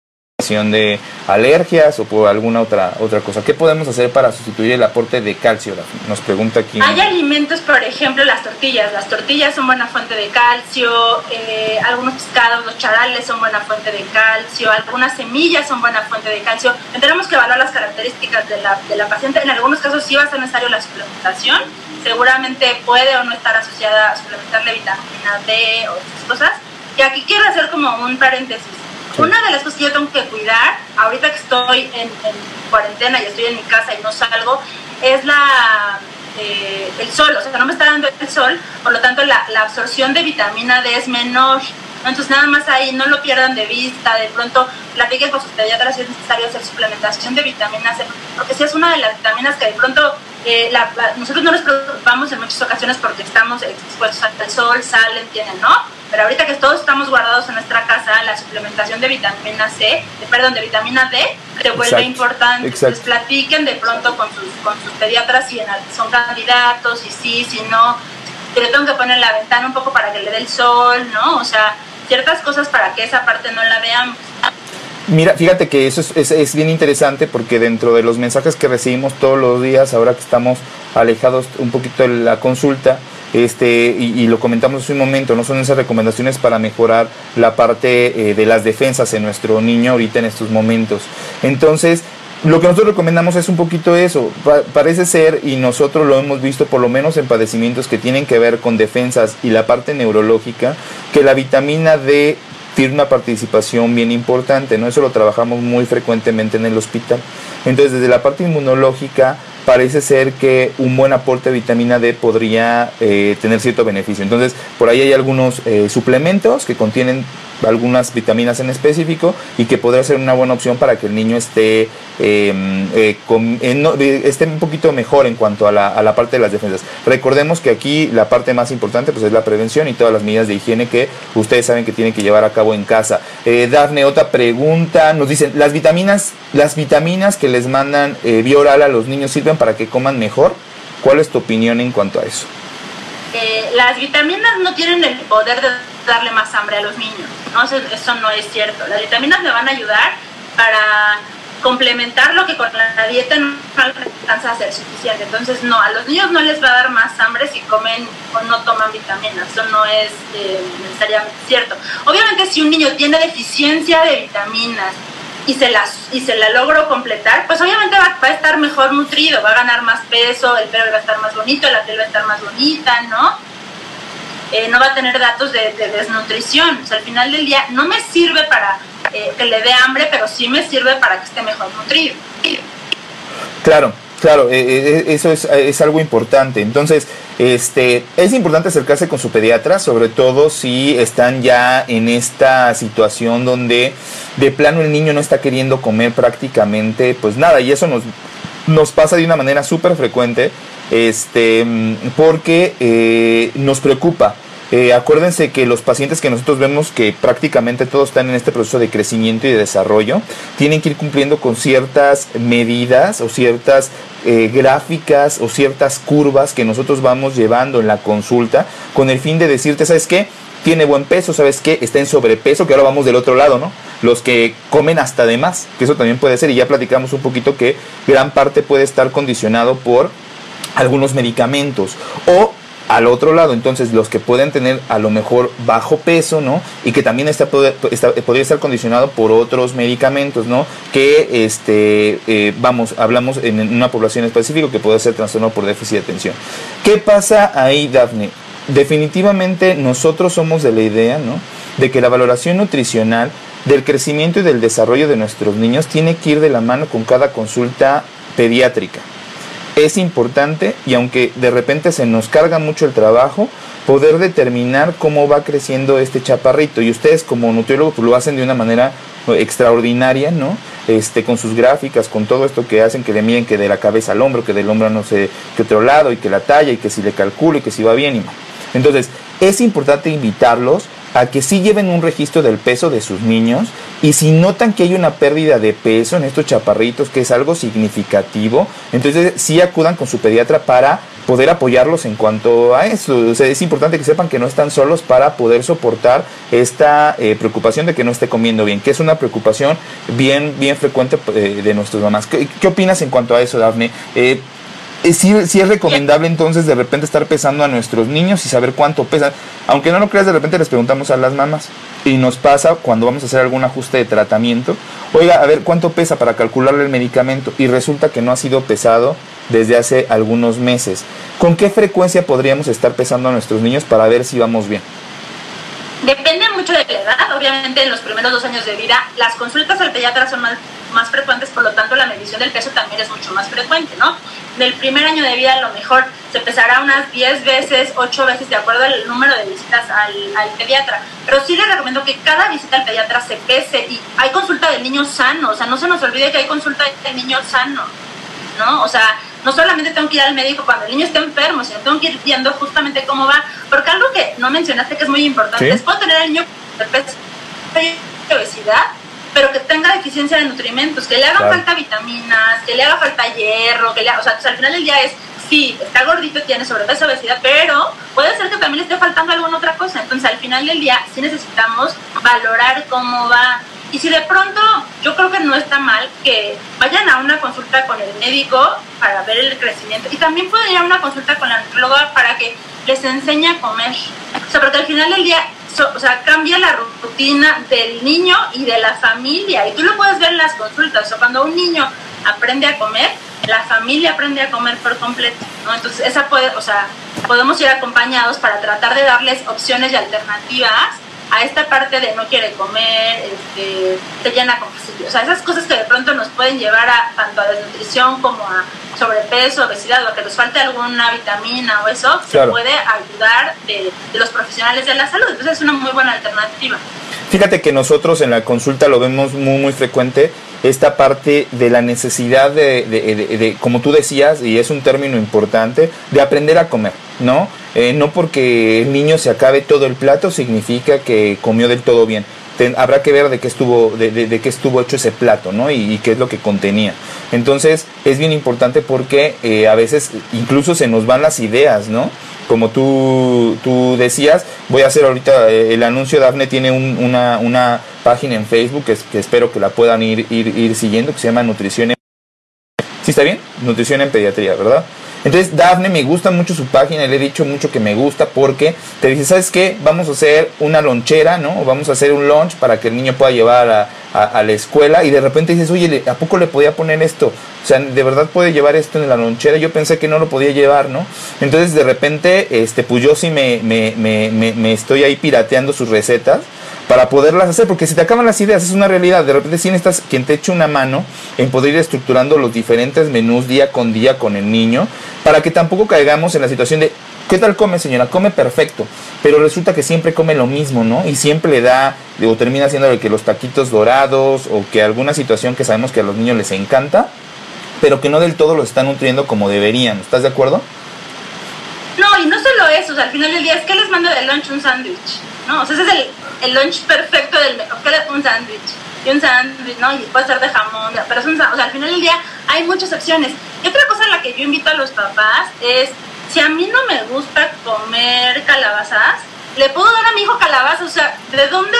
de alergias o por alguna otra otra cosa. ¿Qué podemos hacer para sustituir el aporte de calcio? Nos pregunta aquí. Hay alimentos, por ejemplo, las tortillas. Las tortillas son buena fuente de calcio, eh, algunos pescados, los charales son buena fuente de calcio, algunas semillas son buena fuente de calcio. Tenemos que evaluar las características de la, de la paciente. En algunos casos sí va a ser necesario la suplementación. Seguramente puede o no estar asociada a suplementarle vitamina D o otras cosas. Y aquí quiero hacer como un paréntesis una de las cosas que yo tengo que cuidar, ahorita que estoy en, cuarentena y estoy en mi casa y no salgo, es la eh, el sol, o sea, no me está dando el sol, por lo tanto la, absorción de vitamina D es menor. Entonces nada más ahí, no lo pierdan de vista, de pronto platiquen con sus pediatras si es necesario hacer suplementación de vitamina C, porque si es una de las vitaminas que de pronto eh, nosotros no nos preocupamos en muchas ocasiones porque estamos expuestos al sol, salen, tienen, ¿no? Pero ahorita que todos estamos guardados en nuestra casa, la suplementación de vitamina C, de, perdón, de vitamina D, se vuelve importante. Entonces platiquen de pronto con sus, con sus pediatras si son candidatos, y sí, si no. Yo tengo que poner la ventana un poco para que le dé el sol, ¿no? O sea, ciertas cosas para que esa parte no la veamos. Mira, fíjate que eso es, es, es, bien interesante porque dentro de los mensajes que recibimos todos los días, ahora que estamos alejados un poquito de la consulta, este, y, lo comentamos hace un momento, no son esas recomendaciones para mejorar la parte eh, de las defensas en nuestro niño ahorita en estos momentos. Entonces, lo que nosotros recomendamos es un poquito eso. parece ser, y nosotros lo hemos visto por lo menos en padecimientos que tienen que ver con defensas y la parte neurológica, que la vitamina D tiene una participación bien importante, ¿no? Eso lo trabajamos muy frecuentemente en el hospital. Entonces, desde la parte inmunológica, parece ser que un buen aporte de vitamina D podría eh, tener cierto beneficio. Entonces, por ahí hay algunos eh, suplementos que contienen algunas vitaminas en específico y que podría ser una buena opción para que el niño esté, em, eh, esté un poquito mejor en cuanto a la, parte de las defensas. Recordemos que aquí la parte más importante pues, es la prevención y todas las medidas de higiene que ustedes saben que tienen que llevar a cabo en casa. Eh, Dafne, otra pregunta, nos dicen, ¿las vitaminas, las vitaminas que les mandan eh, vía oral a los niños sirven para que coman mejor? ¿Cuál es tu opinión en cuanto a eso? Eh, las vitaminas no tienen el poder de darle más hambre a los niños. ¿no? Eso, no es cierto. Las vitaminas le van a ayudar para complementar lo que con la dieta no alcanza a ser suficiente. Entonces, no, a los niños no les va a dar más hambre si comen o no toman vitaminas. Eso no es eh, necesariamente cierto. Obviamente, si un niño tiene deficiencia de vitaminas y se, las, y se la logro completar, pues obviamente va, a estar mejor nutrido, va a ganar más peso, el pelo va a estar más bonito, la piel va a estar más bonita, ¿no? Eh, no va a tener datos de, desnutrición. O sea, al final del día no me sirve para eh, que le dé hambre, pero sí me sirve para que esté mejor nutrido. Claro, claro, eh, eso es, es, algo importante. Entonces, este, es importante acercarse con su pediatra, sobre todo si están ya en esta situación donde de plano el niño no está queriendo comer prácticamente, pues nada, y eso nos, nos pasa de una manera súper frecuente este, porque eh, nos preocupa. Eh, acuérdense que los pacientes que nosotros vemos que prácticamente todos están en este proceso de crecimiento y de desarrollo, tienen que ir cumpliendo con ciertas medidas o ciertas eh, gráficas o ciertas curvas que nosotros vamos llevando en la consulta con el fin de decirte, ¿sabes qué? Tiene buen peso, ¿sabes qué? Está en sobrepeso, que ahora vamos del otro lado, ¿no? Los que comen hasta de más, que eso también puede ser, y ya platicamos un poquito que gran parte puede estar condicionado por algunos medicamentos o al otro lado, entonces los que pueden tener a lo mejor bajo peso, ¿no? Y que también está, podría estar condicionado por otros medicamentos, ¿no? Que, este, eh, vamos, hablamos en una población específica que puede ser trastorno por déficit de atención. ¿Qué pasa ahí, Daphne? Definitivamente nosotros somos de la idea, ¿no? De que la valoración nutricional del crecimiento y del desarrollo de nuestros niños tiene que ir de la mano con cada consulta pediátrica. Es importante y aunque de repente se nos carga mucho el trabajo, poder determinar cómo va creciendo este chaparrito. Y ustedes como nutriólogos pues, lo hacen de una manera extraordinaria, ¿no? Este, con sus gráficas, con todo esto que hacen, que le miden que de la cabeza al hombro, que del hombro no sé qué otro lado, y que la talla, y que si le calculo, y que si va bien y mal. Entonces, es importante invitarlos a que sí lleven un registro del peso de sus niños y si notan que hay una pérdida de peso en estos chaparritos, que es algo significativo, entonces sí acudan con su pediatra para poder apoyarlos en cuanto a eso. O sea, es importante que sepan que no están solos para poder soportar esta eh, preocupación de que no esté comiendo bien, que es una preocupación bien, bien frecuente eh, de nuestras mamás. ¿Qué, opinas en cuanto a eso, Dafne? Eh, si es recomendable entonces de repente estar pesando a nuestros niños y saber cuánto pesan. Aunque no lo creas, de repente les preguntamos a las mamás. Y nos pasa cuando vamos a hacer algún ajuste de tratamiento. Oiga, a ver cuánto pesa para calcularle el medicamento. Y resulta que no ha sido pesado desde hace algunos meses. ¿Con qué frecuencia podríamos estar pesando a nuestros niños para ver si vamos bien? Depende mucho de la edad, obviamente en los primeros dos años de vida las consultas al pediatra son más, más frecuentes, por lo tanto la medición del peso también es mucho más frecuente, ¿no? Del primer año de vida a lo mejor se pesará unas 10 veces, 8 veces, de acuerdo al número de visitas al, al pediatra. Pero sí les recomiendo que cada visita al pediatra se pese y hay consulta del niño sano, o sea, no se nos olvide que hay consulta del niño sano, ¿no? O sea, no solamente tengo que ir al médico cuando el niño está enfermo, sino tengo que ir viendo justamente cómo va. Porque algo que no mencionaste que es muy importante es puedo tener al niño de obesidad, pero que tenga deficiencia de nutrimentos, que le hagan falta vitaminas, que le haga falta hierro, que le o sea, al final del día es sí, está gordito, tiene sobrepeso, obesidad, pero puede ser que también le esté faltando alguna otra cosa. Entonces, al final del día, sí necesitamos valorar cómo va y si de pronto, yo creo que no está mal que vayan a una consulta con el médico para ver el crecimiento. Y también pueden ir a una consulta con la nutrióloga para que les enseñe a comer. O sea, porque al final del día, o sea, cambia la rutina del niño y de la familia. Y tú lo puedes ver en las consultas. O sea, cuando un niño aprende a comer, la familia aprende a comer por completo, ¿no? Entonces, esa puede, o sea, podemos ir acompañados para tratar de darles opciones y alternativas a esta parte de no quiere comer, este, se llena con facilidad. O sea, esas cosas que de pronto nos pueden llevar a tanto a desnutrición como a sobrepeso, obesidad o que nos falte alguna vitamina o eso, se puede ayudar de, los profesionales de la salud. Entonces es una muy buena alternativa. Fíjate que nosotros en la consulta lo vemos muy, muy frecuente, esta parte de la necesidad de, de, como tú decías, y es un término importante, de aprender a comer, ¿no? Eh, no porque el niño se acabe todo el plato significa que comió del todo bien. habrá que ver de qué estuvo, de, de, qué estuvo hecho ese plato, ¿no? Y, qué es lo que contenía. Entonces, es bien importante porque eh, a veces incluso se nos van las ideas, ¿no? Como tú, tú decías, voy a hacer ahorita eh, el anuncio, Dafne tiene una, una, página en Facebook que, espero que la puedan ir, ir, siguiendo, que se llama Nutrición en... ¿Sí está bien? Nutrición en Pediatría, ¿verdad? Entonces, Dafne me gusta mucho su página, le he dicho mucho que me gusta porque te dice, ¿sabes qué? Vamos a hacer una lonchera, ¿no? Vamos a hacer un lunch para que el niño pueda llevar a, a, la escuela y de repente dices, oye, ¿a poco le podía poner esto? O sea, ¿de verdad puede llevar esto en la lonchera? Yo pensé que no lo podía llevar, ¿no? Entonces, de repente, este, pues yo sí me, me, me, me estoy ahí pirateando sus recetas para poderlas hacer, porque si te acaban las ideas, es una realidad. De repente, si necesitas quien te eche una mano en poder ir estructurando los diferentes menús día con día con el niño, para que tampoco caigamos en la situación de, ¿qué tal come, señora? Come perfecto, pero resulta que siempre come lo mismo, ¿no? Y siempre le da, o termina siendo que los taquitos dorados, o que alguna situación que sabemos que a los niños les encanta, pero que no del todo lo están nutriendo como deberían. ¿Estás de acuerdo? No, y no solo eso, o sea, al final del día es que les mando de lunch un sándwich, ¿no? O sea, ese es el el lunch perfecto del un sándwich y un sándwich, ¿no? Y puede ser de jamón, pero es un, o sea, al final del día hay muchas opciones. Y otra cosa en la que yo invito a los papás es, si a mí no me gusta comer calabazas, le puedo dar a mi hijo calabazas, o sea, ¿de dónde?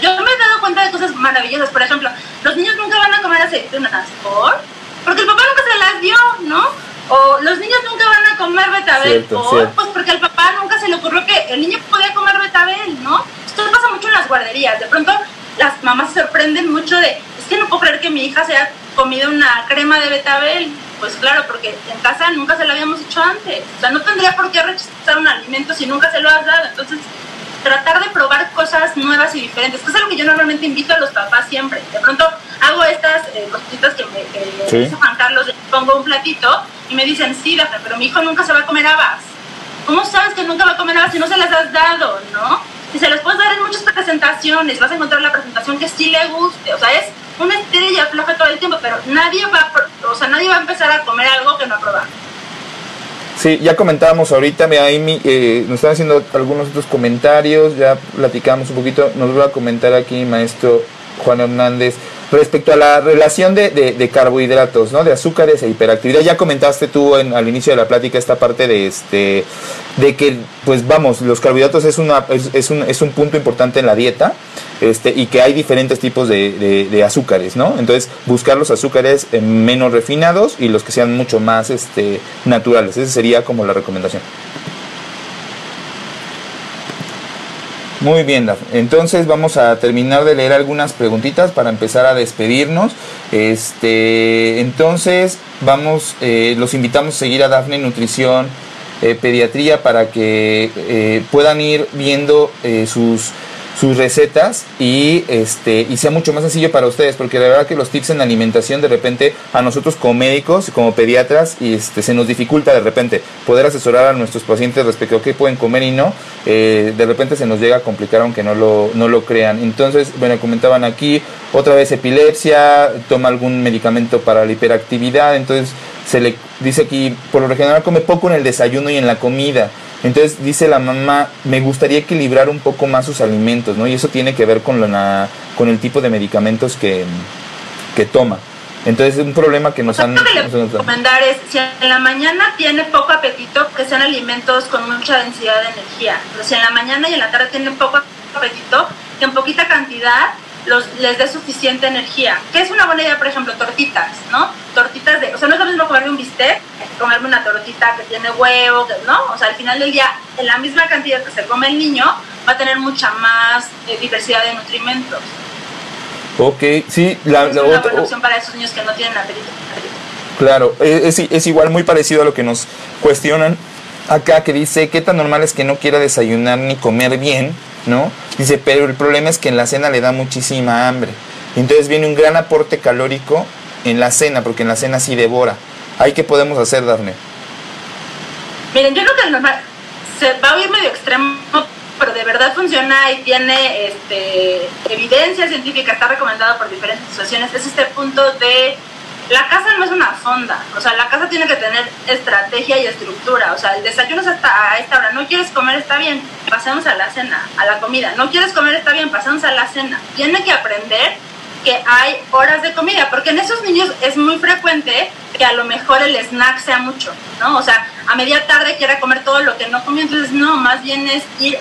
Yo me he dado cuenta de cosas maravillosas, por ejemplo, los niños nunca van a comer aceitunas, ¿por? Porque el papá nunca se las dio, ¿no? O los niños nunca van a comer betabel, ¿por? Pues porque al papá nunca se le ocurrió que el niño podía comer betabel, ¿no? Esto pasa mucho en las guarderías. De pronto las mamás se sorprenden mucho de, es que no puedo creer que mi hija se haya comido una crema de betabel. Pues claro, porque en casa nunca se lo habíamos hecho antes. O sea, no tendría por qué rechazar un alimento si nunca se lo has dado. Entonces, tratar de probar cosas nuevas y diferentes, que es algo que yo normalmente invito a los papás siempre. De pronto hago estas eh, cositas que me dice Juan Carlos, pongo un platito Y me dicen, sí, Dafne, pero mi hijo nunca se va a comer habas. ¿Cómo sabes que nunca va a comer habas si no se las has dado, no? Y se las puedes dar en muchas presentaciones, vas a encontrar la presentación que sí le guste, o sea, es una estrella floja todo el tiempo, pero nadie va, a, o sea, nadie va a empezar a comer algo que no ha probado. Sí, ya comentábamos ahorita, ahí eh, nos están haciendo algunos otros comentarios, ya platicamos un poquito, nos va a comentar aquí maestro Juan Hernández respecto a la relación de, de, carbohidratos, ¿no? De azúcares e hiperactividad. Ya comentaste tú en, al inicio de la plática esta parte de este de que, pues vamos, los carbohidratos es, una, es, un, es un punto importante en la dieta este, y que hay diferentes tipos de, de, azúcares, ¿no? Entonces, buscar los azúcares menos refinados y los que sean mucho más este, naturales. Esa sería como la recomendación. Muy bien, Entonces vamos a terminar de leer algunas preguntitas para empezar a despedirnos. Este, entonces vamos, eh, los invitamos a seguir a Dafne Nutrición eh, Pediatría para que eh, puedan ir viendo sus sus recetas y este y sea mucho más sencillo para ustedes porque la verdad que los tips en alimentación de repente a nosotros como médicos como pediatras y este se nos dificulta de repente poder asesorar a nuestros pacientes respecto a qué pueden comer y no eh, de repente se nos llega a complicar aunque no lo no lo crean. Entonces bueno comentaban aquí otra vez epilepsia toma algún medicamento para la hiperactividad entonces se le dice aquí por lo general come poco en el desayuno y en la comida entonces dice la mamá, me gustaría equilibrar un poco más sus alimentos, ¿no? Y eso tiene que ver con, la, con el tipo de medicamentos que, que toma. Entonces es un problema que nos han... Lo que le recomendar es, si en la mañana tiene poco apetito, que sean alimentos con mucha densidad de energía. Pero si en la mañana y en la tarde tiene poco apetito, que en poquita cantidad los, les dé suficiente energía. ¿Qué es una buena idea, por ejemplo? Tortitas, ¿no? Tortitas de, o sea, no es lo mismo comerme un bistec que comerme una tortita que tiene huevo, ¿no? O sea, al final del día, en la misma cantidad que se come el niño, va a tener mucha más eh, diversidad de nutrimentos. Ok, sí, la, es una buena opción para esos niños que no tienen apetito. Claro, es, es igual, muy parecido a lo que nos cuestionan acá, que dice, ¿qué tan normal es que no quiera desayunar ni comer bien? ¿No? Dice, pero el problema es que en la cena le da muchísima hambre. Entonces viene un gran aporte calórico en la cena, porque en la cena sí devora. ¿Ahí qué podemos hacer, Darne? Miren, yo creo que normal se va a oír medio extremo, pero de verdad funciona y tiene este, evidencia científica, está recomendado por diferentes situaciones, es este punto de la casa no es una fonda, o sea, la casa tiene que tener estrategia y estructura, o sea, el desayuno es hasta a esta hora, no quieres comer, está bien, pasemos a la cena, a la comida, no quieres comer, está bien, pasemos a la cena. Tiene que aprender que hay horas de comida, porque en esos niños es muy frecuente que a lo mejor el snack sea mucho, ¿no? O sea, a media tarde quiera comer todo lo que no comió, entonces no, más bien es ir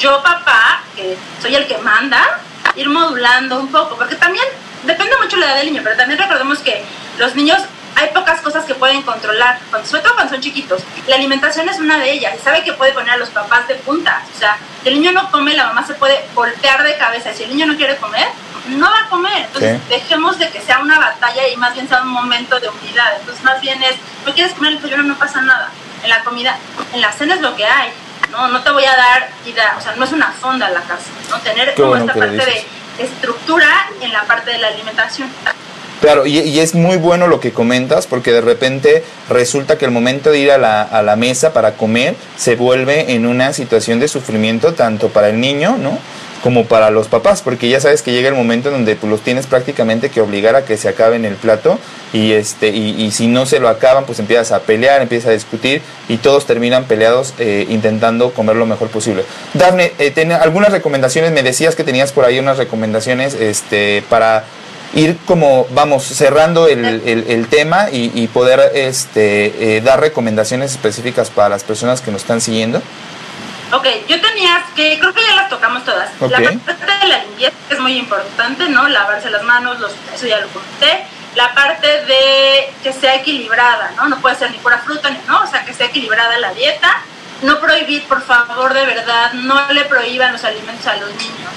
yo papá, que soy el que manda, ir modulando un poco, porque también depende mucho la edad del niño, pero también recordemos que los niños hay pocas cosas que pueden controlar, cuando, sobre todo cuando son chiquitos. La alimentación es una de ellas y sabe que puede poner a los papás de punta. O sea, si el niño no come, la mamá se puede voltear de cabeza. Si el niño no quiere comer, no va a comer. Entonces, dejemos de que sea una batalla y más bien sea un momento de unidad. Entonces, más bien es, no quieres comer el desayuno, no pasa nada. En la comida, en la cena es lo que hay. No, no te voy a dar, o sea, no es una fonda la casa. ¿no? Tener como esta parte de estructura en la parte de la alimentación. Claro, y, es muy bueno lo que comentas porque de repente resulta que el momento de ir a la, a la mesa para comer se vuelve en una situación de sufrimiento tanto para el niño, ¿no? Como para los papás, porque ya sabes que llega el momento en donde pues, los tienes prácticamente que obligar a que se acaben el plato y este y, si no se lo acaban, pues empiezas a pelear, empiezas a discutir y todos terminan peleados eh, intentando comer lo mejor posible. Dafne, eh, algunas recomendaciones, me decías que tenías por ahí unas recomendaciones este, para ir como, vamos, cerrando el, el, tema y, poder este, eh, dar recomendaciones específicas para las personas que nos están siguiendo. Ok, yo tenía que, creo que ya las tocamos todas. La parte de la limpieza, es muy importante, ¿no? Lavarse las manos, los, eso ya lo comenté. La parte de que sea equilibrada, ¿no? No puede ser ni pura fruta, ni, ¿no? O sea, que sea equilibrada la dieta. No prohibir, por favor, de verdad, no le prohíban los alimentos a los niños.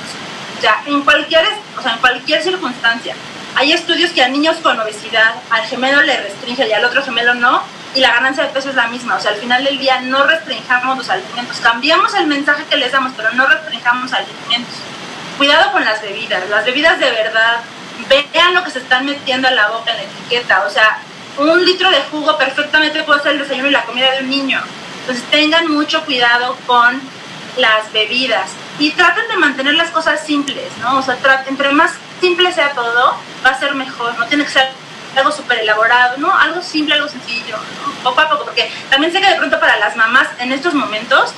O sea, en cualquier, o sea, en cualquier circunstancia. Hay estudios que a niños con obesidad, al gemelo le restringe y al otro gemelo no, y la ganancia de peso es la misma. O sea, al final del día no restringamos los alimentos, cambiamos el mensaje que les damos, pero no restringamos alimentos. Cuidado con las bebidas. Las bebidas de verdad vean lo que se están metiendo a la boca en la etiqueta. O sea, un litro de jugo perfectamente puede ser el desayuno y la comida de un niño. Entonces tengan mucho cuidado con las bebidas y traten de mantener las cosas simples, ¿no? O sea, entre más simple sea todo, va a ser mejor. No tiene que ser algo súper elaborado, ¿no? Algo simple, algo sencillo, poco a poco, porque también sé que de pronto para las mamás en estos momentos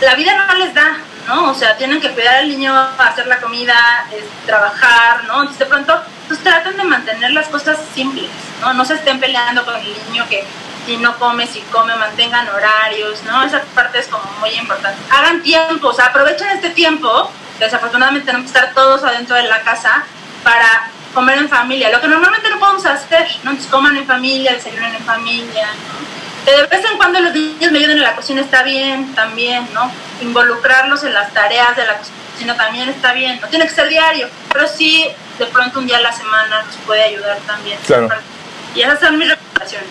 la vida no les da, ¿no? O sea, tienen que cuidar al niño, hacer la comida, trabajar, ¿no? Entonces de pronto, pues traten de mantener las cosas simples, ¿no? No se estén peleando con el niño que si no come, si come, mantengan horarios, ¿no? Esa parte es como muy importante. Hagan tiempo, aprovechen este tiempo, desafortunadamente tenemos que estar todos adentro de la casa para comer en familia, lo que normalmente no podemos hacer, ¿no? Entonces coman en familia, desayunen en familia, ¿no? de vez en cuando los niños me ayuden en la cocina está bien, también, ¿no? Involucrarlos en las tareas de la cocina también está bien, no tiene que ser diario, pero sí de pronto un día a la semana nos puede ayudar también. Claro. Y esas son mis recomendaciones.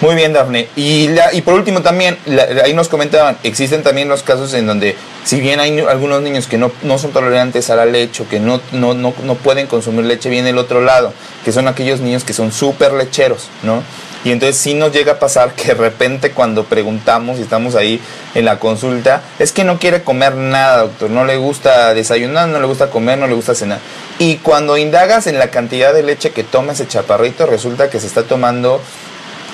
Muy bien, Dafne. Y, por último también, ahí nos comentaban, existen también los casos en donde, si bien hay algunos niños que no, no son tolerantes a la leche o que no, no, no, no pueden consumir leche, viene el otro lado, que son aquellos niños que son súper lecheros, ¿no? Y entonces sí nos llega a pasar que de repente cuando preguntamos y estamos ahí en la consulta, es que no quiere comer nada, doctor, no le gusta desayunar, no le gusta comer, no le gusta cenar. Y cuando indagas en la cantidad de leche que toma ese chaparrito, resulta que se está tomando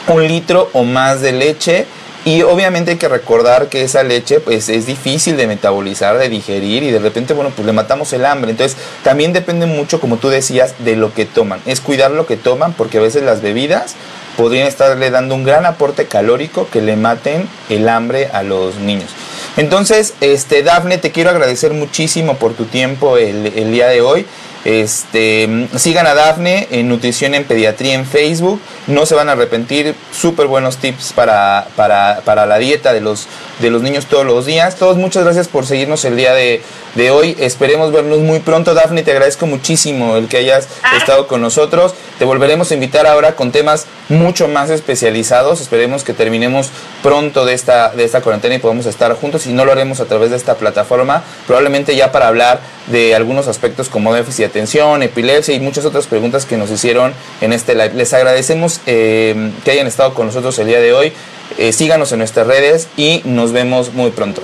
un litro o más de leche. Y obviamente hay que recordar que esa leche pues es difícil de metabolizar, de digerir y de repente, bueno, pues le matamos el hambre. Entonces también depende mucho, como tú decías, de lo que toman. Es cuidar lo que toman porque a veces las bebidas podrían estarle dando un gran aporte calórico que le maten el hambre a los niños. Entonces, este, Dafne, te quiero agradecer muchísimo por tu tiempo el, día de hoy. Este, sigan a Dafne en Nutrición en Pediatría en Facebook. No se van a arrepentir. Súper buenos tips para, para, para, la dieta de los, de los niños todos los días. Todos, muchas gracias por seguirnos el día de, de hoy. Esperemos vernos muy pronto. Dafne, te agradezco muchísimo el que hayas ah. estado con nosotros. Te volveremos a invitar ahora con temas mucho más especializados. Esperemos que terminemos pronto de esta, de esta cuarentena y podamos estar juntos. Y no lo haremos a través de esta plataforma, probablemente ya para hablar de algunos aspectos como déficit de atención, epilepsia y muchas otras preguntas que nos hicieron en este live. Les agradecemos eh, que hayan estado con nosotros el día de hoy. Eh, síganos en nuestras redes y nos vemos muy pronto.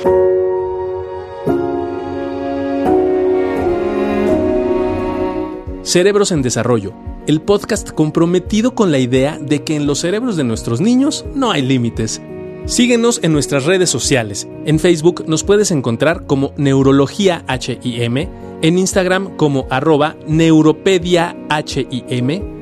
Cerebros en Desarrollo, el podcast comprometido con la idea de que en los cerebros de nuestros niños no hay límites. Síguenos en nuestras redes sociales. En Facebook nos puedes encontrar como Neurología HIM, en Instagram como arroba Neuropedia HIM,